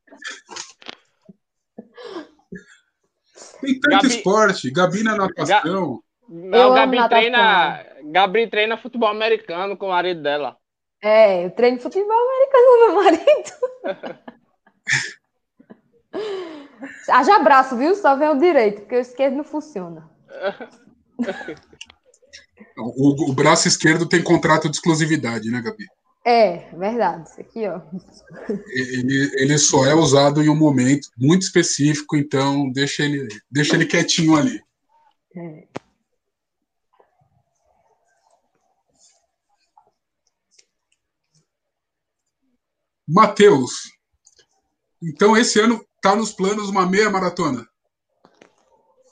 Tem tanto Gabi- esporte, Gabi na natação. Não, Eu Gabi treina, Gabi treina futebol americano com o marido dela. É, eu treino futebol americano com meu marido. <laughs> Haja abraço, viu? Só vem o direito, porque o esquerdo não funciona. O, o braço esquerdo tem contrato de exclusividade, né, Gabi? É, verdade. Isso aqui, ó. Ele, ele só é usado em um momento muito específico, então deixa ele, deixa ele quietinho ali. É. Matheus, então esse ano tá nos planos uma meia maratona.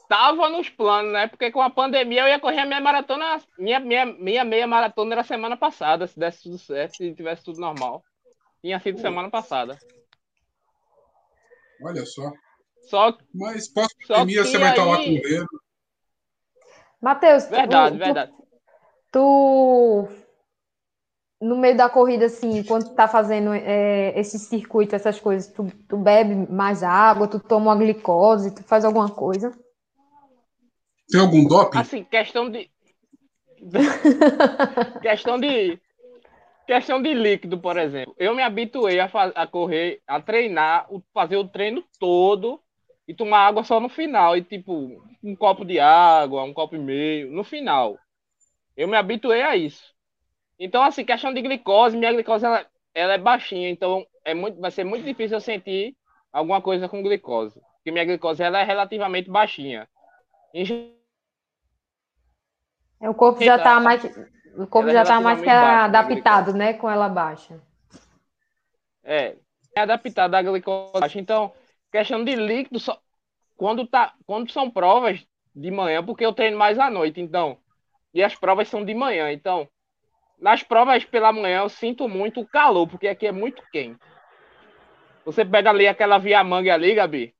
Tava nos planos, né? Porque com a pandemia eu ia correr a minha maratona. Minha, minha, minha meia maratona era semana passada, se desse tudo certo, se tivesse tudo normal. Tinha sido semana passada. Olha só. Só Mas pós-pandemia que você vai estar lá aí- correndo. Matheus, tu- verdade, tu, verdade. tu, no meio da corrida, assim, quando tu tá fazendo é, esse circuito, essas coisas, tu, tu bebe mais água, tu toma uma glicose, tu faz alguma coisa? Tem algum doping? Assim, questão de. questão de. Questão de líquido, por exemplo. Eu me habituei a, fa- a correr, a treinar, o- fazer o treino todo e tomar água só no final. E tipo, um copo de água, um copo e meio, no final. Eu me habituei a isso. Então, assim, questão de glicose, minha glicose ela, ela é baixinha, então é muito, vai ser muito difícil eu sentir alguma coisa com glicose. Porque minha glicose ela é relativamente baixinha. Em É, O corpo já tá mais, o corpo Ela é já tá mais que adaptado, né, com ela baixa. É, é adaptado à glicose. baixa. Então, questão de líquido, só, quando, tá, quando são provas de manhã, porque eu treino mais à noite, então, e as provas são de manhã, então, nas provas pela manhã eu sinto muito o calor, porque aqui é muito quente. Você pega ali aquela via mangue ali, Gabi,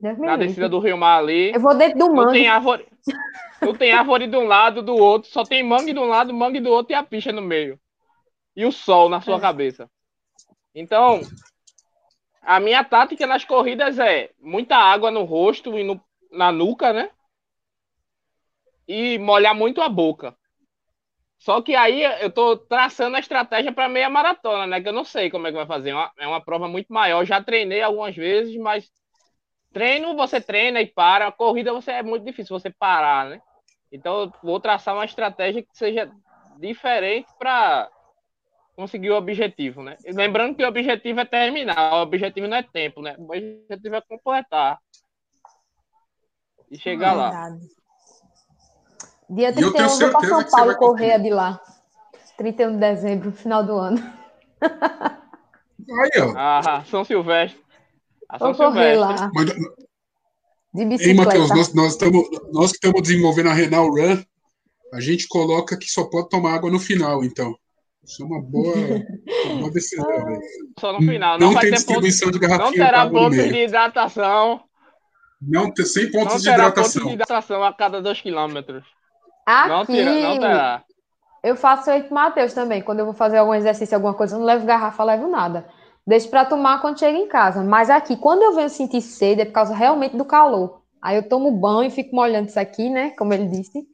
Deus na descida do Rio Mar ali, Eu vou dentro do não mangue. tem árvore, <laughs> não tem árvore de um lado, do outro, só tem mangue de um lado, mangue do outro e a picha no meio. E o sol na sua É. cabeça. Então, a minha tática nas corridas é muita água no rosto e no, na nuca, né? E molhar muito a boca. Só que aí eu tô traçando a estratégia para meia maratona, né? Que eu não sei como é que vai fazer. É uma, é uma prova muito maior. Já treinei algumas vezes, mas treino você treina e para. A corrida você é muito difícil você parar, né? Então eu vou traçar uma estratégia que seja diferente para conseguir o objetivo, né? Lembrando que o objetivo é terminar, o objetivo não é tempo, né? O objetivo é completar e chegar lá. Dia E eu 31 tenho eu vou para São Paulo correr de lá. 31 de dezembro, final do ano. Aí, ó. Ah, São Silvestre. A São Vou correr Silvestre. lá. Mas de Ei, bicicleta. Matheus, nós, nós, tamo, nós que estamos desenvolvendo a Renal Run, a gente coloca que só pode tomar água no final, então. Isso é uma boa, <laughs> uma boa decisão. velho. Só no final. Não, Não, vai tem distribuição de não garrafinha terá d'água no pontos de hidratação. Não sem Não pontos de terá pontos hidratação. de hidratação a cada dois quilômetros. Não, Aqui, não terá. eu faço feito Matheus também. Quando eu vou fazer algum exercício, alguma coisa, eu não levo garrafa, levo nada. Deixo para tomar quando chego em casa. Mas aqui, quando eu venho sentir sede, é por causa realmente do calor. Aí eu tomo banho, fico molhando isso aqui, né? Como ele disse.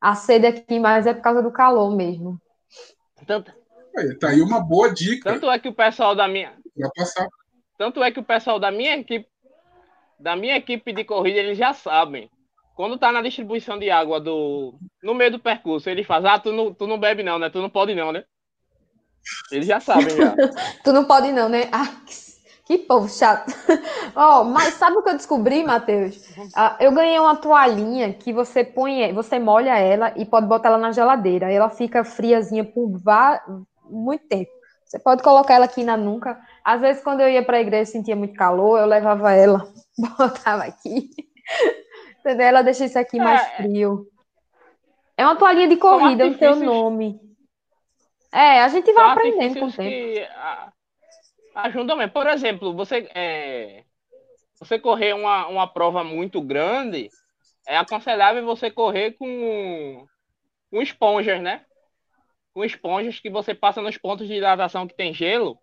A sede aqui, mas é por causa do calor mesmo. Tanto, Aí, Tá aí uma boa dica tanto é que o pessoal da minha. passar. Tanto é que o pessoal da minha equipe, da minha equipe de corrida, eles já sabem. Quando tá na distribuição de água do, no meio do percurso, eles fazem, ah, tu não, tu não bebe não, né? Tu não pode não, né? Eles já sabem já. <laughs> Tu não pode não, né? Ah, que, que povo chato. <laughs> Ó, mas sabe o que eu descobri, Matheus? Ah, eu ganhei uma toalhinha que você põe, você molha ela e pode botar ela na geladeira. Ela fica friazinha por va- muito tempo. Você pode colocar ela aqui na nuca. Às vezes, quando eu ia para a igreja e sentia muito calor, eu levava ela, <laughs> botava aqui. Entendeu? Ela deixa isso aqui mais É. frio. É uma toalhinha de corrida, não tem o artifícios- nome. É, a gente vai aprendendo com o tempo. ajudam mesmo. Por exemplo, você, é, você correr uma, uma prova muito grande, é aconselhável você correr com, com esponjas, né? Com esponjas que você passa nos pontos de hidratação que tem gelo,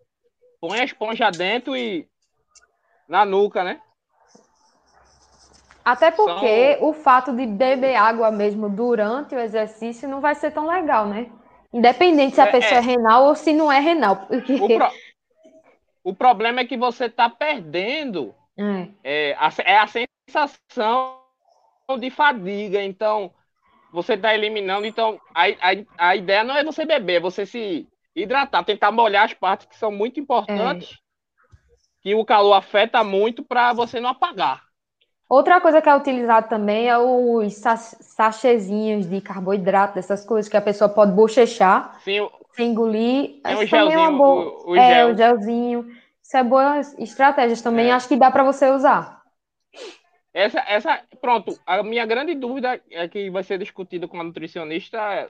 põe a esponja dentro e na nuca, né? Até porque o fato de beber água mesmo durante o exercício não vai ser tão legal, né? Independente se a É, pessoa é, é. renal ou se não é renal. Porque... O, pro- o problema é que você está perdendo É. é a, é a sensação de fadiga. Então, você está eliminando. Então, a, a, a ideia não é você beber, é você se hidratar, tentar molhar as partes que são muito importantes, que o calor afeta muito para você não apagar. Outra coisa que é utilizado também é os sa- sachezinhos de carboidrato, dessas coisas que a pessoa pode bochechar Sim, engolir. É uma gelzinho, boa. o- o é, gel. o gelzinho. Isso é boas estratégias também. É. Acho que dá para você usar. essa, essa, pronto, a minha grande dúvida é que vai ser discutida com a nutricionista é,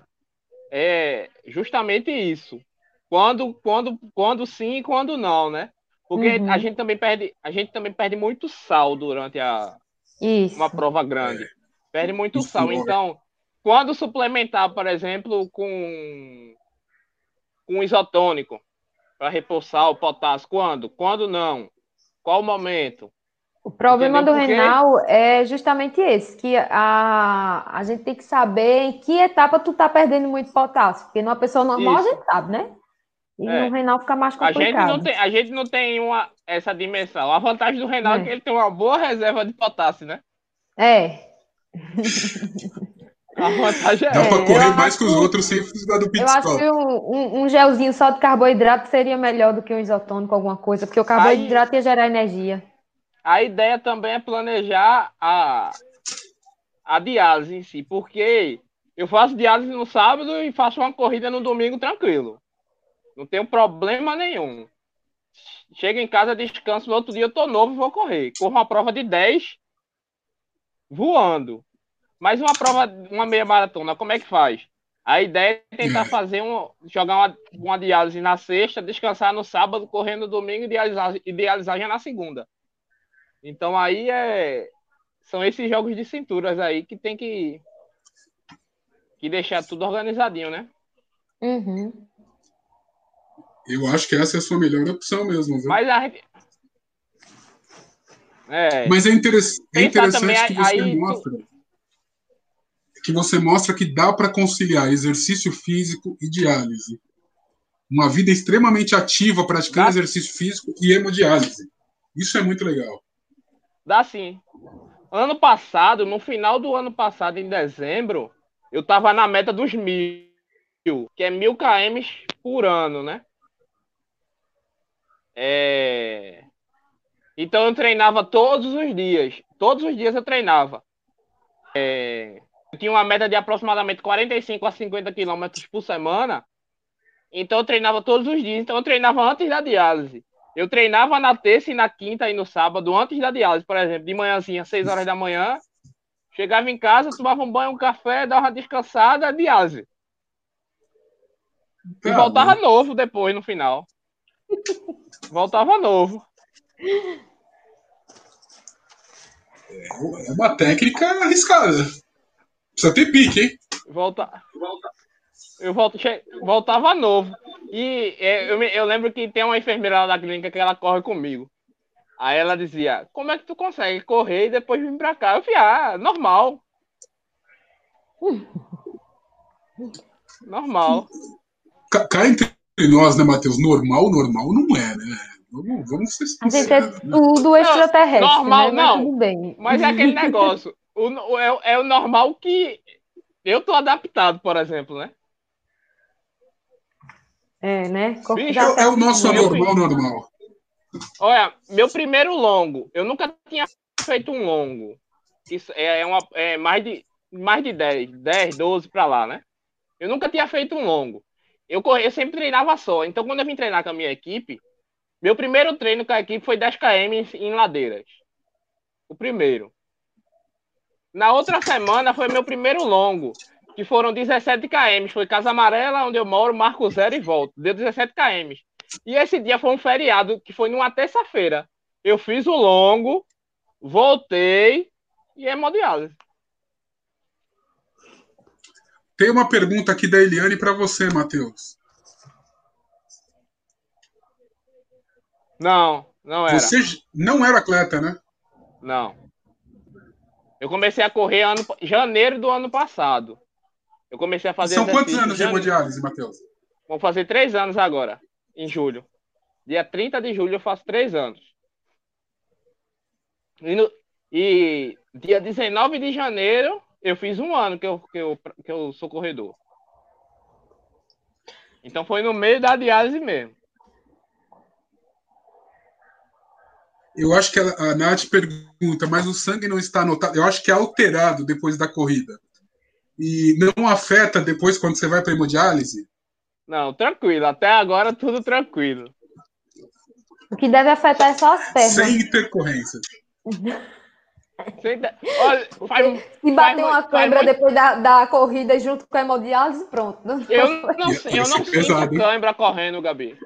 é justamente isso. Quando, quando, quando sim e quando não, né? Porque Uhum. a gente também perde, a gente também perde muito sal durante a, Isso. uma prova grande. Perde muito Isso sal. é. Então, quando suplementar, por exemplo, com, com isotônico para repulsar o potássio, quando? Quando não? Qual o momento? O problema Entendeu? do Porque- renal é justamente esse, que a, a gente tem que saber em que etapa tu tá perdendo muito potássio, porque numa pessoa normal a Isso. gente sabe, né? E É. no renal fica mais A gente, complicado. não tem, a gente não tem uma, essa dimensão. A vantagem do renal é. É. que ele tem uma boa reserva de potássio, né? É, <laughs> A vantagem é Dá para eu correr mais acho que os outros sem precisar do pit eu acho que um, um- gelzinho só de carboidrato seria melhor do que um isotônico, alguma coisa, porque o carboidrato ia gerar energia. A ideia também é planejar a, a diálise em si, porque eu faço diálise no sábado e faço uma corrida no domingo tranquilo. Não tenho problema nenhum. Chego em casa, descanso, no outro dia eu tô novo e vou correr. Corro uma prova de 10 voando. Mas uma prova, uma meia maratona, como é que faz? A ideia é tentar fazer um, jogar uma, uma diálise na sexta, descansar no sábado, correr no domingo e dialisar, e dialisar já na segunda. Então aí é são esses jogos de cinturas aí que tem que que deixar tudo organizadinho, né? Uhum. Eu acho que essa é a sua melhor opção mesmo, viu? Mas a é, Mas é, interess- é interessante também, que você aí tu- mostra que você mostra que dá para conciliar exercício físico e diálise. Uma vida extremamente ativa praticando Dá. exercício físico e hemodiálise. Isso é muito legal. dá sim. Ano passado, no final do ano passado, em dezembro, eu tava na meta dos mil, que é mil km por ano, né? É... Então eu treinava todos os dias. Todos os dias eu treinava. É... Eu tinha uma meta de aproximadamente 45 a 50 quilômetros por semana. Então eu treinava todos os dias. Então eu treinava antes da diálise. Eu treinava na terça e na quinta e no sábado, antes da diálise, por exemplo, de manhãzinha, 6 horas da manhã. Chegava em casa, tomava um banho, um café, dava uma descansada, diálise. E Tá voltava bom. novo depois, no final. Voltava novo. É uma técnica arriscada. Precisa ter pique, hein? Volta... Eu volto... che- voltava novo. E é, eu, me- eu lembro que tem uma enfermeira lá da clínica que ela corre comigo. Aí ela dizia, como é que tu consegue correr e depois vir pra cá? Eu falei, ah, normal. <laughs> Normal. Cá cá entre nós, né, Matheus? Normal, normal não é, né? Vamos, vamos ser A gente é sinceros. né? tudo extraterrestre, normal, né? Mas não. bem. Mas é aquele negócio. O, é, o- é o normal que eu tô adaptado, por exemplo, né? É, né? É, é o nosso Eu normal, normal. Olha, meu primeiro longo, eu nunca tinha feito um longo. Isso é, é uma, é mais de mais de 10, 10, 12 pra lá, né? Eu nunca tinha feito um longo. Eu, corri, eu sempre treinava só. Então, quando eu vim treinar com a minha equipe, meu primeiro treino com a equipe foi 10 km em, ladeiras. O primeiro. Na outra semana foi meu primeiro longo, que foram 17 km. Foi Casa Amarela, onde eu moro, Marco Zero e volto. Deu 17 km. E esse dia foi um feriado, que foi numa terça-feira. Eu fiz o longo, voltei e é hemodiálise. Tem uma pergunta aqui da Eliane para você, Matheus. Não, não era. Você não era atleta, né? Não. Eu comecei a correr ano, janeiro do ano passado. Eu comecei a fazer São quantos anos de hemodiálise, Matheus? Vão fazer três anos agora, em julho. Dia 30 de julho eu faço três anos. E, no- e dia 19 de janeiro eu fiz um ano que eu, que eu, que eu sou corredor. Então foi no meio da diálise mesmo. Eu acho que a, a Nath pergunta, mas o sangue não está anotado. Eu acho que é alterado depois da corrida. E não afeta depois quando você vai para hemodiálise? Não, tranquilo. Até agora tudo tranquilo. O que deve afetar é só as pernas. Sem intercorrência. <laughs> Ainda- Olha, faz- Se bater uma câimbra muito- depois da, da corrida junto com a hemodiálise, pronto. Eu não, eu <laughs> não sinto hein? cãibra correndo, Gabi.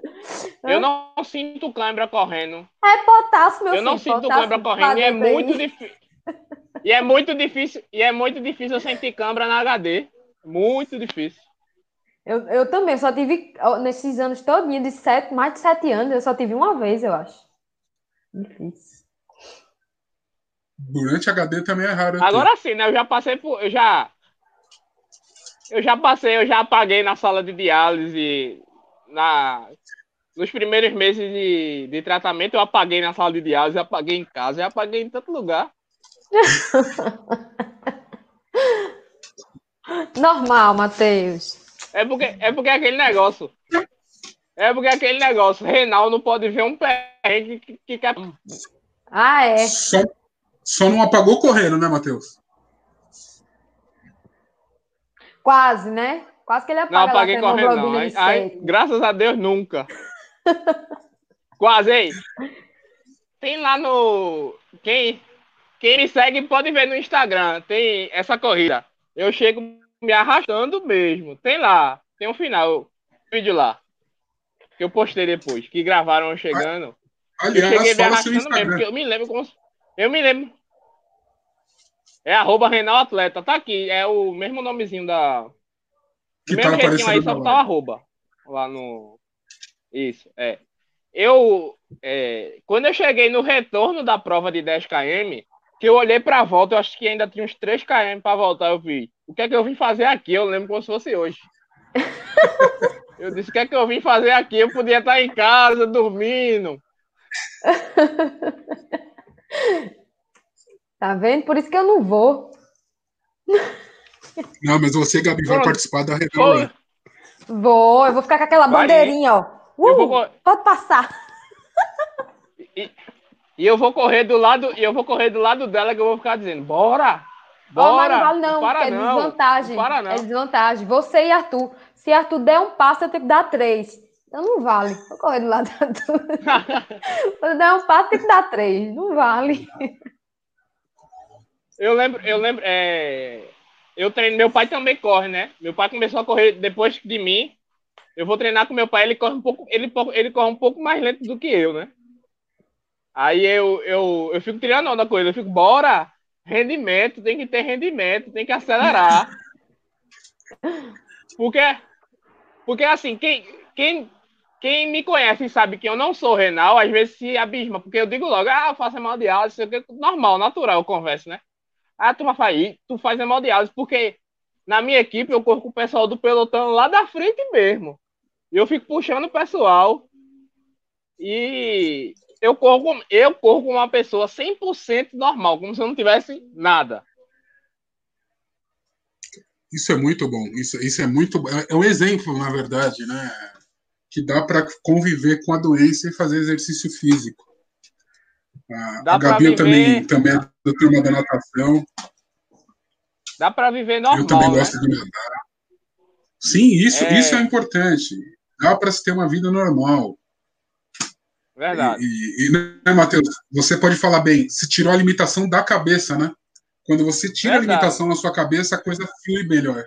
Eu não sinto cãibra correndo. É potássio, meu Eu não filho. sinto potássio cãibra correndo. E é muito difícil. E é muito difícil. E é muito difícil eu sentir cãibra na HD. Muito difícil. Eu, eu também, só tive, nesses anos todinhos, de sete, mais de sete anos, eu só tive uma vez, eu acho. Difícil. Durante HD também é raro. ter. Agora sim, né? Eu já passei por. Eu já. Eu já passei, eu já apaguei na sala de diálise. Na, nos primeiros meses de, de tratamento, eu apaguei na sala de diálise, apaguei em casa, eu apaguei em tanto lugar. <laughs> Normal, Matheus. É porque, é porque aquele negócio. É porque aquele negócio. Renal não pode ver um perrengue que, que quer. Ah, é. Só, só não apagou correndo, né, Matheus? Quase, né? Quase que ele Não apaga lá apaguei correndo, não. Ai, ai, graças a Deus, nunca. <laughs> Quase, ei. Tem lá no. Quem, quem me segue pode ver no Instagram. Tem essa corrida. Eu chego me arrastando mesmo. Tem lá. Tem um final. Vídeo lá. Que eu postei depois. Que gravaram chegando. Eu cheguei Aliás, me arrastando mesmo, Instagram. porque eu me lembro como. Eu me lembro. É arroba Renal Atleta. Tá aqui. É o mesmo nomezinho da. Que mesmo tá jeitinho aí, só botar o arroba. Lá no. Isso, é. Eu. é, quando eu cheguei no retorno da prova de 10 km, que eu olhei pra volta, eu acho que ainda tinha uns 3 km pra voltar. Eu vi. O que é que eu vim fazer aqui? Eu lembro como se fosse hoje. <laughs> Eu disse: o que é que eu vim fazer aqui? Eu podia estar em casa, dormindo. <laughs> Tá vendo? Por isso que eu não vou. Não, mas você, Gabi, vai Pronto. participar da. Foi. né? Vou, eu vou ficar com aquela Vai, bandeirinha, ó. Eu Uh, vou co- pode passar. E eu vou correr do lado, e eu vou correr do lado dela que eu vou ficar dizendo: bora! Ó, mas Bora! não vale não, para é não, desvantagem. não para não. É desvantagem. Você e Arthur. Se Arthur der um passo, eu tenho que dar três. Então não vale. <laughs> Vou correr do lado da. Quando der um passo, tem que dar três. Não vale. Eu lembro, eu lembro, é, eu treino, meu pai também corre, né? Meu pai começou a correr depois de mim. Eu vou treinar com meu pai, ele corre um pouco, ele, ele corre um pouco mais lento do que eu, né? Aí eu, eu, eu fico treinando da coisa, eu fico, bora! Rendimento, tem que ter rendimento, tem que acelerar. <laughs> Porque, porque assim, quem, quem, quem me conhece sabe que eu não sou renal, às vezes se abisma, porque eu digo logo, ah, eu faço hemodiálise, normal, natural, eu converso, né? Ah, tu vai tu faz hemodiálise, porque na minha equipe eu corro com o pessoal do pelotão lá da frente mesmo. Eu fico puxando o pessoal e eu corro eu corro com uma pessoa 100% normal, como se eu não tivesse nada. Isso é muito bom. Isso, isso é muito é um exemplo, na verdade, né? Que dá para conviver com a doença e fazer exercício físico. A, a Gabi também, também é da turma da natação. Dá para viver normal. Eu também né? gosto de nadar. Sim, isso é, isso é importante. Dá para se ter uma vida normal. Verdade. E, e, né, Matheus, você pode falar bem, se tirou a limitação da cabeça, né? Quando você tira Verdade. a limitação na sua cabeça, a coisa flui melhor.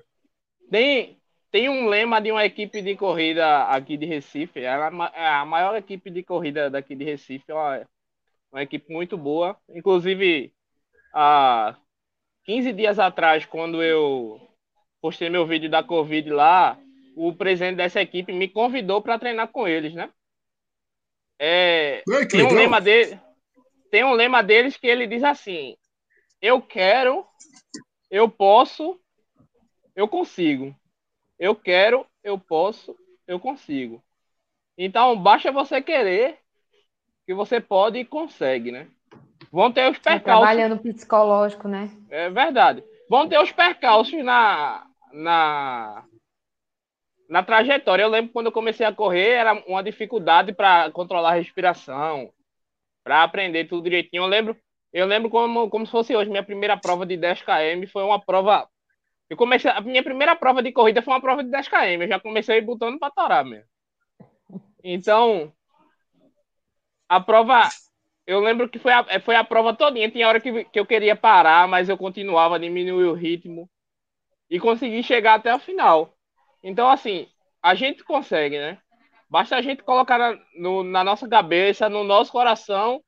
Tem, tem um lema de uma equipe de corrida aqui de Recife. Ela é a maior equipe de corrida daqui de Recife. É uma, equipe muito boa. Inclusive, há 15 dias atrás, quando eu postei meu vídeo da Covid lá, o presidente dessa equipe me convidou para treinar com eles, né? É, tem um lema dele, tem um lema deles que ele diz assim: eu quero, eu posso, eu consigo. Eu quero, eu posso, eu consigo. Então, basta você querer que você pode e consegue, né? Vão ter os percalços. Trabalhando psicológico, né? É verdade. Vão ter os percalços na, na, na trajetória. Eu lembro quando eu comecei a correr, era uma dificuldade para controlar a respiração, para aprender tudo direitinho. Eu lembro, eu lembro como, como se fosse hoje. Minha primeira prova de 10 km foi uma prova. Eu comecei, a minha primeira prova de corrida foi uma prova de 10 km. Eu já comecei botando para torar mesmo. Então, a prova, eu lembro que foi a, foi a prova todinha. Tinha hora que, que eu queria parar, mas eu continuava, diminuir o ritmo e consegui chegar até o final. Então, assim, a gente consegue, né? Basta a gente colocar na, no, na nossa cabeça, no nosso coração,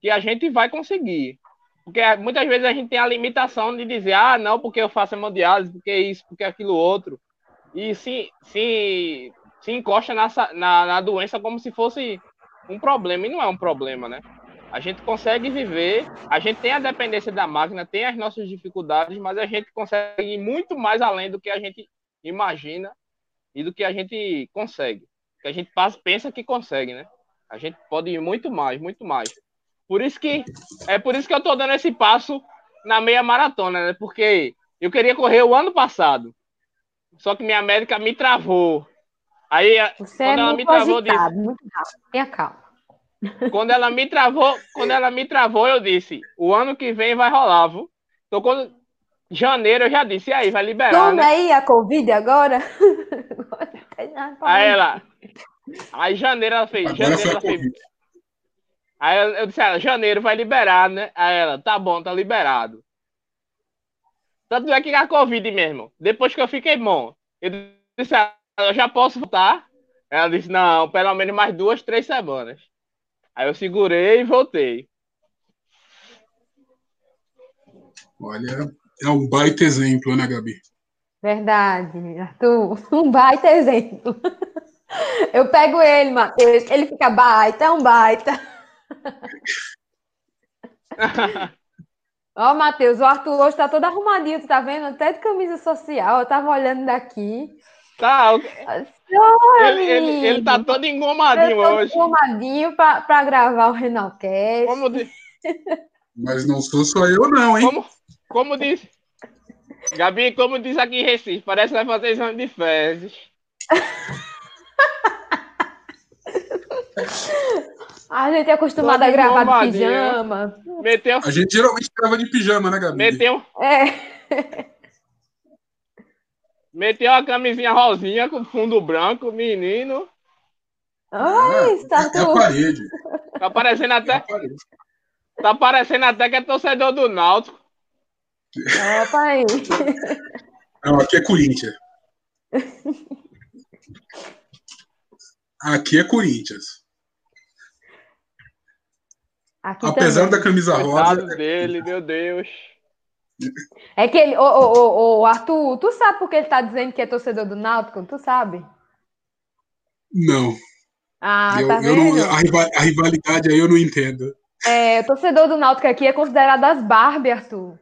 que a gente vai conseguir. Porque muitas vezes a gente tem a limitação de dizer, ah, não, porque eu faço hemodiálise, porque isso, porque aquilo outro. E se, se, se encosta nessa, na, na doença como se fosse um problema. E não é um problema, né? A gente consegue viver, a gente tem a dependência da máquina, tem as nossas dificuldades, mas a gente consegue ir muito mais além do que a gente imagina e do que a gente consegue. Que a gente pensa que consegue, né? A gente pode ir muito mais, muito mais. Por isso que é por isso que eu tô dando esse passo na meia maratona, né? Porque eu queria correr o ano passado. Só que minha médica me travou. Aí Você quando é ela me travou, agitado, disse, muito rápido. Tenha calma. Quando ela me travou, quando ela me travou, eu disse: "O ano que vem vai rolar, viu?" Então quando Janeiro eu já disse, e aí, vai liberar. Toma né? aí a Covid agora. <laughs> aí ela. Aí janeiro ela fez. Agora janeiro ela fez. Aí eu, eu disse, ela, janeiro vai liberar, né? Aí ela, tá bom, tá liberado. Tanto é que a Covid mesmo. Depois que eu fiquei bom, eu disse, eu já posso voltar? Ela disse, não, pelo menos mais duas, três semanas. Aí eu segurei e voltei. Olha, é um baita exemplo, né, Gabi? Verdade, Arthur. Um baita exemplo. <laughs> Eu pego ele, Matheus, ele fica baita, é um baita. <laughs> Ó, oh, Matheus, o Arthur hoje tá todo arrumadinho, tu tá vendo? Até de camisa social, eu tava olhando daqui. Tá, ele, ele, ele, tá todo engomadinho hoje. Engomadinho pra, pra gravar o Renalcast. Como de... Mas não sou só eu, não, hein? Como, como diz. Gabi, como diz aqui em Recife, parece que vai fazer exame de fezes. <laughs> A gente é acostumado a gravar de pijama. Meteu... A gente geralmente grava de pijama, né, Gabi? Meteu. É. Meteu a camisinha rosinha com fundo branco, menino. Oi, é, tá é a parede. Tá parecendo É até, parede. tá parecendo até que é torcedor do Náutico. Opa aí. Não, aqui é Corinthians. Aqui é Corinthians. Aqui Apesar também. da camisa Coitado rosa, dele, meu Deus. É que ele. Ô, ô, ô, ô, Arthur, tu sabe por que ele tá dizendo que é torcedor do Náutico? Tu sabe? não. Ah, eu, tá eu vendo? não a, riva- a rivalidade aí eu não entendo. É, o torcedor do Náutico aqui é considerado as Barbie, Arthur.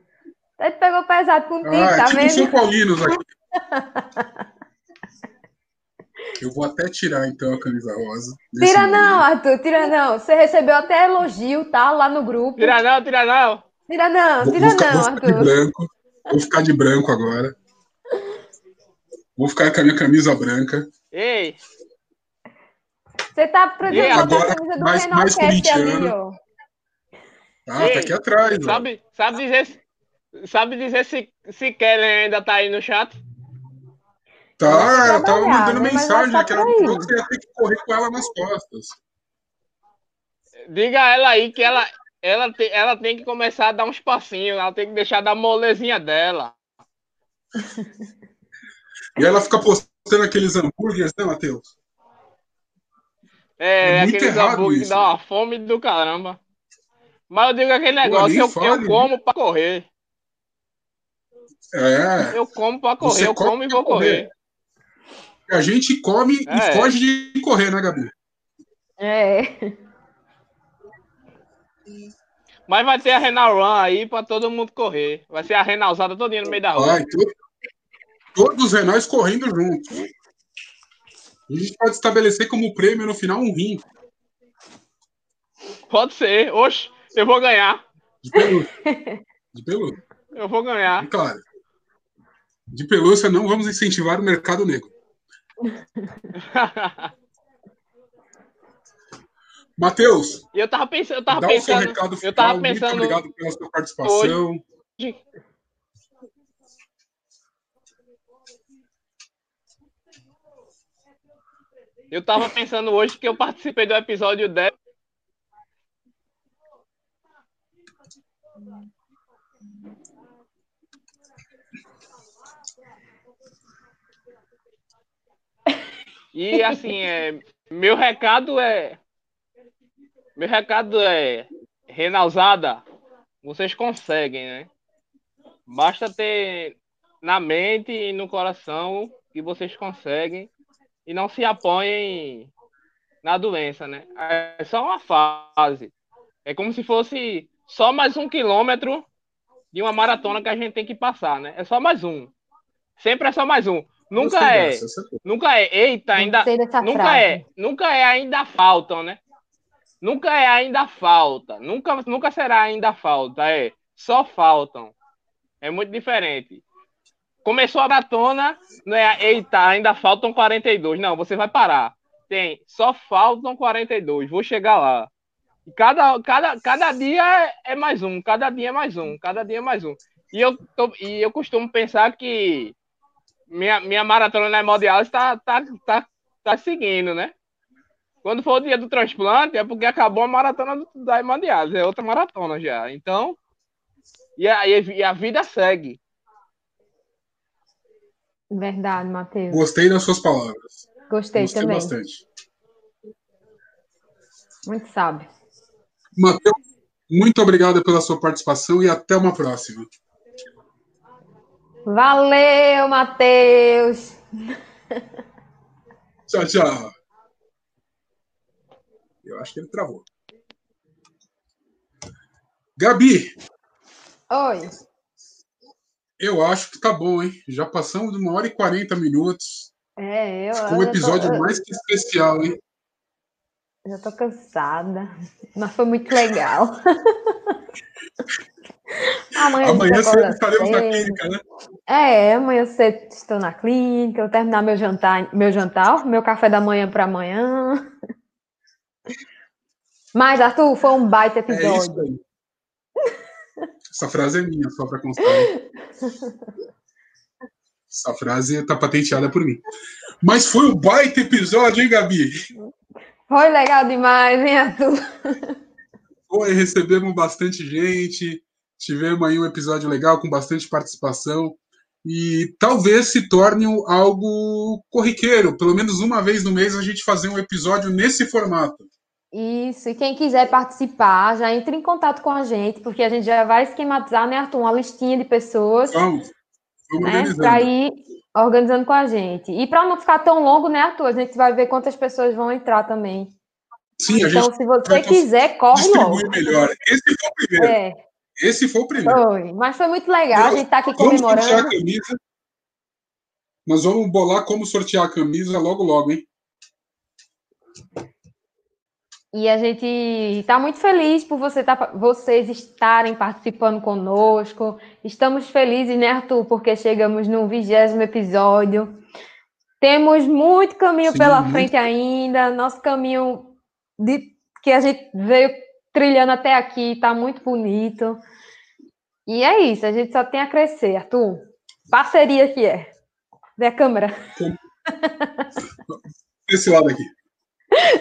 Ele pegou pesado contigo, Ah, tá tipo vendo? São Paulinos aqui. <laughs> Eu vou até tirar então a camisa rosa. Tira não, momento. Arthur, tira não. Você recebeu até elogio, tá? Lá no grupo. Tira não, tira não. Tira não, Vou, tira vou ficar, não, vou ficar de Arthur. branco. Vou ficar de branco agora. Vou ficar com a minha camisa branca. Ei, Você tá apresentando a Agora, camisa do mais- Renal mais Cast ali, ó. Ah, tá aqui atrás. ó. sabe, sabe dizer, sabe dizer se, se Kellen ainda tá aí no chat? Tá, Ela tava mandando né? Mas mensagem, né? Que ela por aí. falou que você ia ter que correr com ela nas costas. Diga a ela aí que ela, ela, te- ela tem que começar a dar uns passinhos, ela tem que deixar da molezinha dela. E ela fica postando aqueles hambúrgueres, né, Matheus? É, É aqueles errado hambúrguer que dá uma fome do caramba. Mas eu digo aquele negócio, eu, fale, eu né? como pra correr. É. Eu como pra correr, Você eu como e vou correr. A gente come É. e foge de correr, né, Gabi? É. Mas vai ter a Renal Run aí pra todo mundo correr. Vai ser a Renalzada todinha no meio da rua. Vai, to- todos os renais correndo juntos. A gente pode estabelecer como prêmio no final um rim Pode ser. Oxe, eu vou ganhar. de pelúcia. De pelúcia, Eu vou ganhar. é claro. De pelúcia não vamos incentivar o mercado negro. <laughs> Matheus, eu tava pensando, eu tava dá o seu pensando, recado final. eu tava Muito pensando, obrigado pela sua participação. eu tava pensando hoje que eu participei do episódio 10. E assim, é, meu recado é. Meu recado é. Renalzada, vocês conseguem, né? Basta ter na mente e no coração que vocês conseguem e não se apoiem na doença, né? É só uma fase. É como se fosse só mais um quilômetro de uma maratona que a gente tem que passar, né? É só mais um. Sempre é só mais um. Nunca é. dessa, essa é. Nunca é. Eita, ainda. Nunca frase. é. Nunca é ainda faltam, né? Nunca é ainda falta. Nunca, nunca será ainda falta. É. Só faltam. É muito diferente. Começou a maratona, não é? Eita, ainda faltam 42. Não, você vai parar. Tem, só faltam 42. Vou chegar lá. E cada, cada, cada dia é- é mais um, cada dia é mais um, cada dia é mais um. E eu, tô- e eu costumo pensar que minha, minha maratona na hemodiálise está tá, tá, tá seguindo, né? Quando for o dia do transplante, é porque acabou a maratona do- da hemodiálise, é outra maratona já. Então, e a, e a vida segue. Verdade, Matheus. Gostei das suas palavras. Gostei, Gostei também. bastante. Muito sábio. Matheus, muito obrigado pela sua participação e até uma próxima. Valeu, Matheus. Tchau, tchau. Eu acho que ele travou. Gabi, Oi. eu acho que tá bom, hein? Já passamos de uma hora e 40 minutos. É, eu, Ficou um tô- episódio eu- mais que especial, hein? Já tô cansada, mas foi muito legal. <laughs> amanhã Amanhã cedo estaremos na clínica, né? É, amanhã cedo estou na clínica, eu terminar meu jantar, meu jantar, meu café da manhã para amanhã. <laughs> Mas, Arthur, foi um baita É isso episódio. aí. Essa frase é minha, só para constar. hein? Essa frase tá patenteada por mim. Mas foi um baita episódio, hein, Gabi? Foi legal demais, hein, Arthur? <laughs> Foi, recebemos bastante gente, tivemos aí um episódio legal com bastante participação e talvez se torne algo corriqueiro, pelo menos uma vez no mês a gente fazer um episódio nesse formato. Isso, e quem quiser participar, já entre em contato com a gente, porque a gente já vai esquematizar, né, Arthur, uma listinha de pessoas. Vamos, vamos né, Para ir organizando com a gente. E para não ficar tão longo, né, Arthur? A gente vai ver quantas pessoas vão entrar também. Sim, então, se você quiser, corre logo. melhor. Esse foi o primeiro. É. Esse foi o primeiro. Foi, mas foi muito legal, a gente está aqui comemorando. Vamos sortear a camisa. Nós vamos bolar como sortear a camisa logo, logo, hein? E a gente está muito feliz por você tá, vocês estarem participando conosco. Estamos felizes, né, Arthur? Porque chegamos no vigésimo episódio. Temos muito caminho Sim, pela muito. frente ainda. Nosso caminho de, que a gente veio trilhando até aqui está muito bonito. E é isso, a gente só tem a crescer, Arthur. Parceria que é. Vê a câmera. <laughs> Esse lado aqui.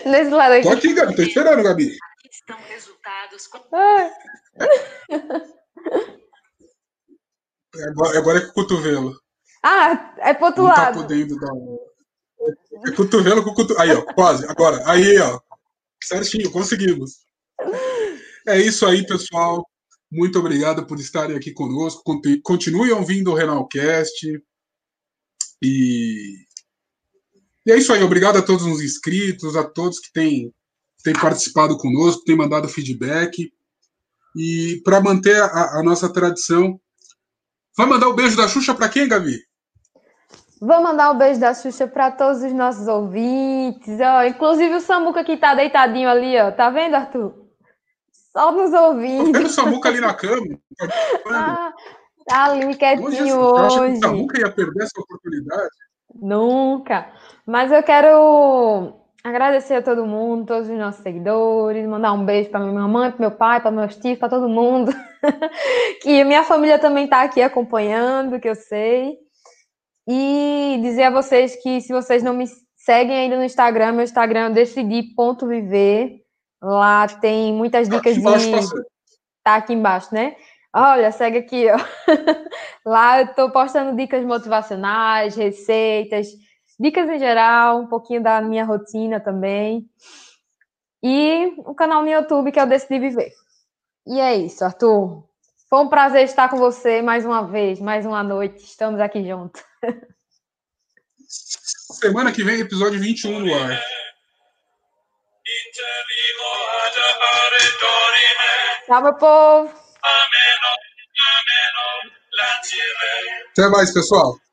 Nesse lado aqui. Tô aqui, Gabi. Tô esperando, Gabi. Aqui estão resultados. Agora, agora é com o cotovelo. Ah, é pro outro Não tá lado. Tá podendo dar. É cotovelo com cotovelo. Aí, ó, quase. Agora. Aí, ó. Certinho, conseguimos. É isso aí, pessoal. Muito obrigado por estarem aqui conosco. Continue ouvindo o Renalcast. E e é isso aí, obrigado a todos os inscritos, a todos que têm, têm participado conosco, têm mandado feedback. E para manter a, a, nossa tradição, vai mandar o beijo da Xuxa para quem, Gabi? Vou mandar o um beijo da Xuxa para todos os nossos ouvintes, ó, inclusive o Samuca que tá deitadinho ali, ó. Tá vendo, Arthur? Só nos ouvindo. Tá vendo o Samuca ali na cama? Tá, <laughs> ah, tá ali quietinho hoje. hoje. o Samuca ia perder essa oportunidade. Nunca. Mas eu quero agradecer a todo mundo, todos os nossos seguidores, mandar um beijo para minha mãe, para meu pai, para meus tios, para todo mundo. <laughs> que minha família também está aqui acompanhando, que eu sei. E dizer a vocês que se vocês não me seguem ainda no Instagram, meu Instagram é decidi.viver. Lá tem muitas dicas de. Tá aqui embaixo, né? Olha, segue aqui, ó. <laughs> Lá eu estou postando dicas motivacionais, receitas, dicas em geral, um pouquinho da minha rotina também. E o canal no YouTube que eu decidi viver. E é isso, Arthur. Foi um prazer estar com você mais uma vez, mais uma noite. Estamos aqui juntos. <laughs> Semana que vem, episódio 21 no ar. Salve, povo! Até mais, pessoal! <laughs>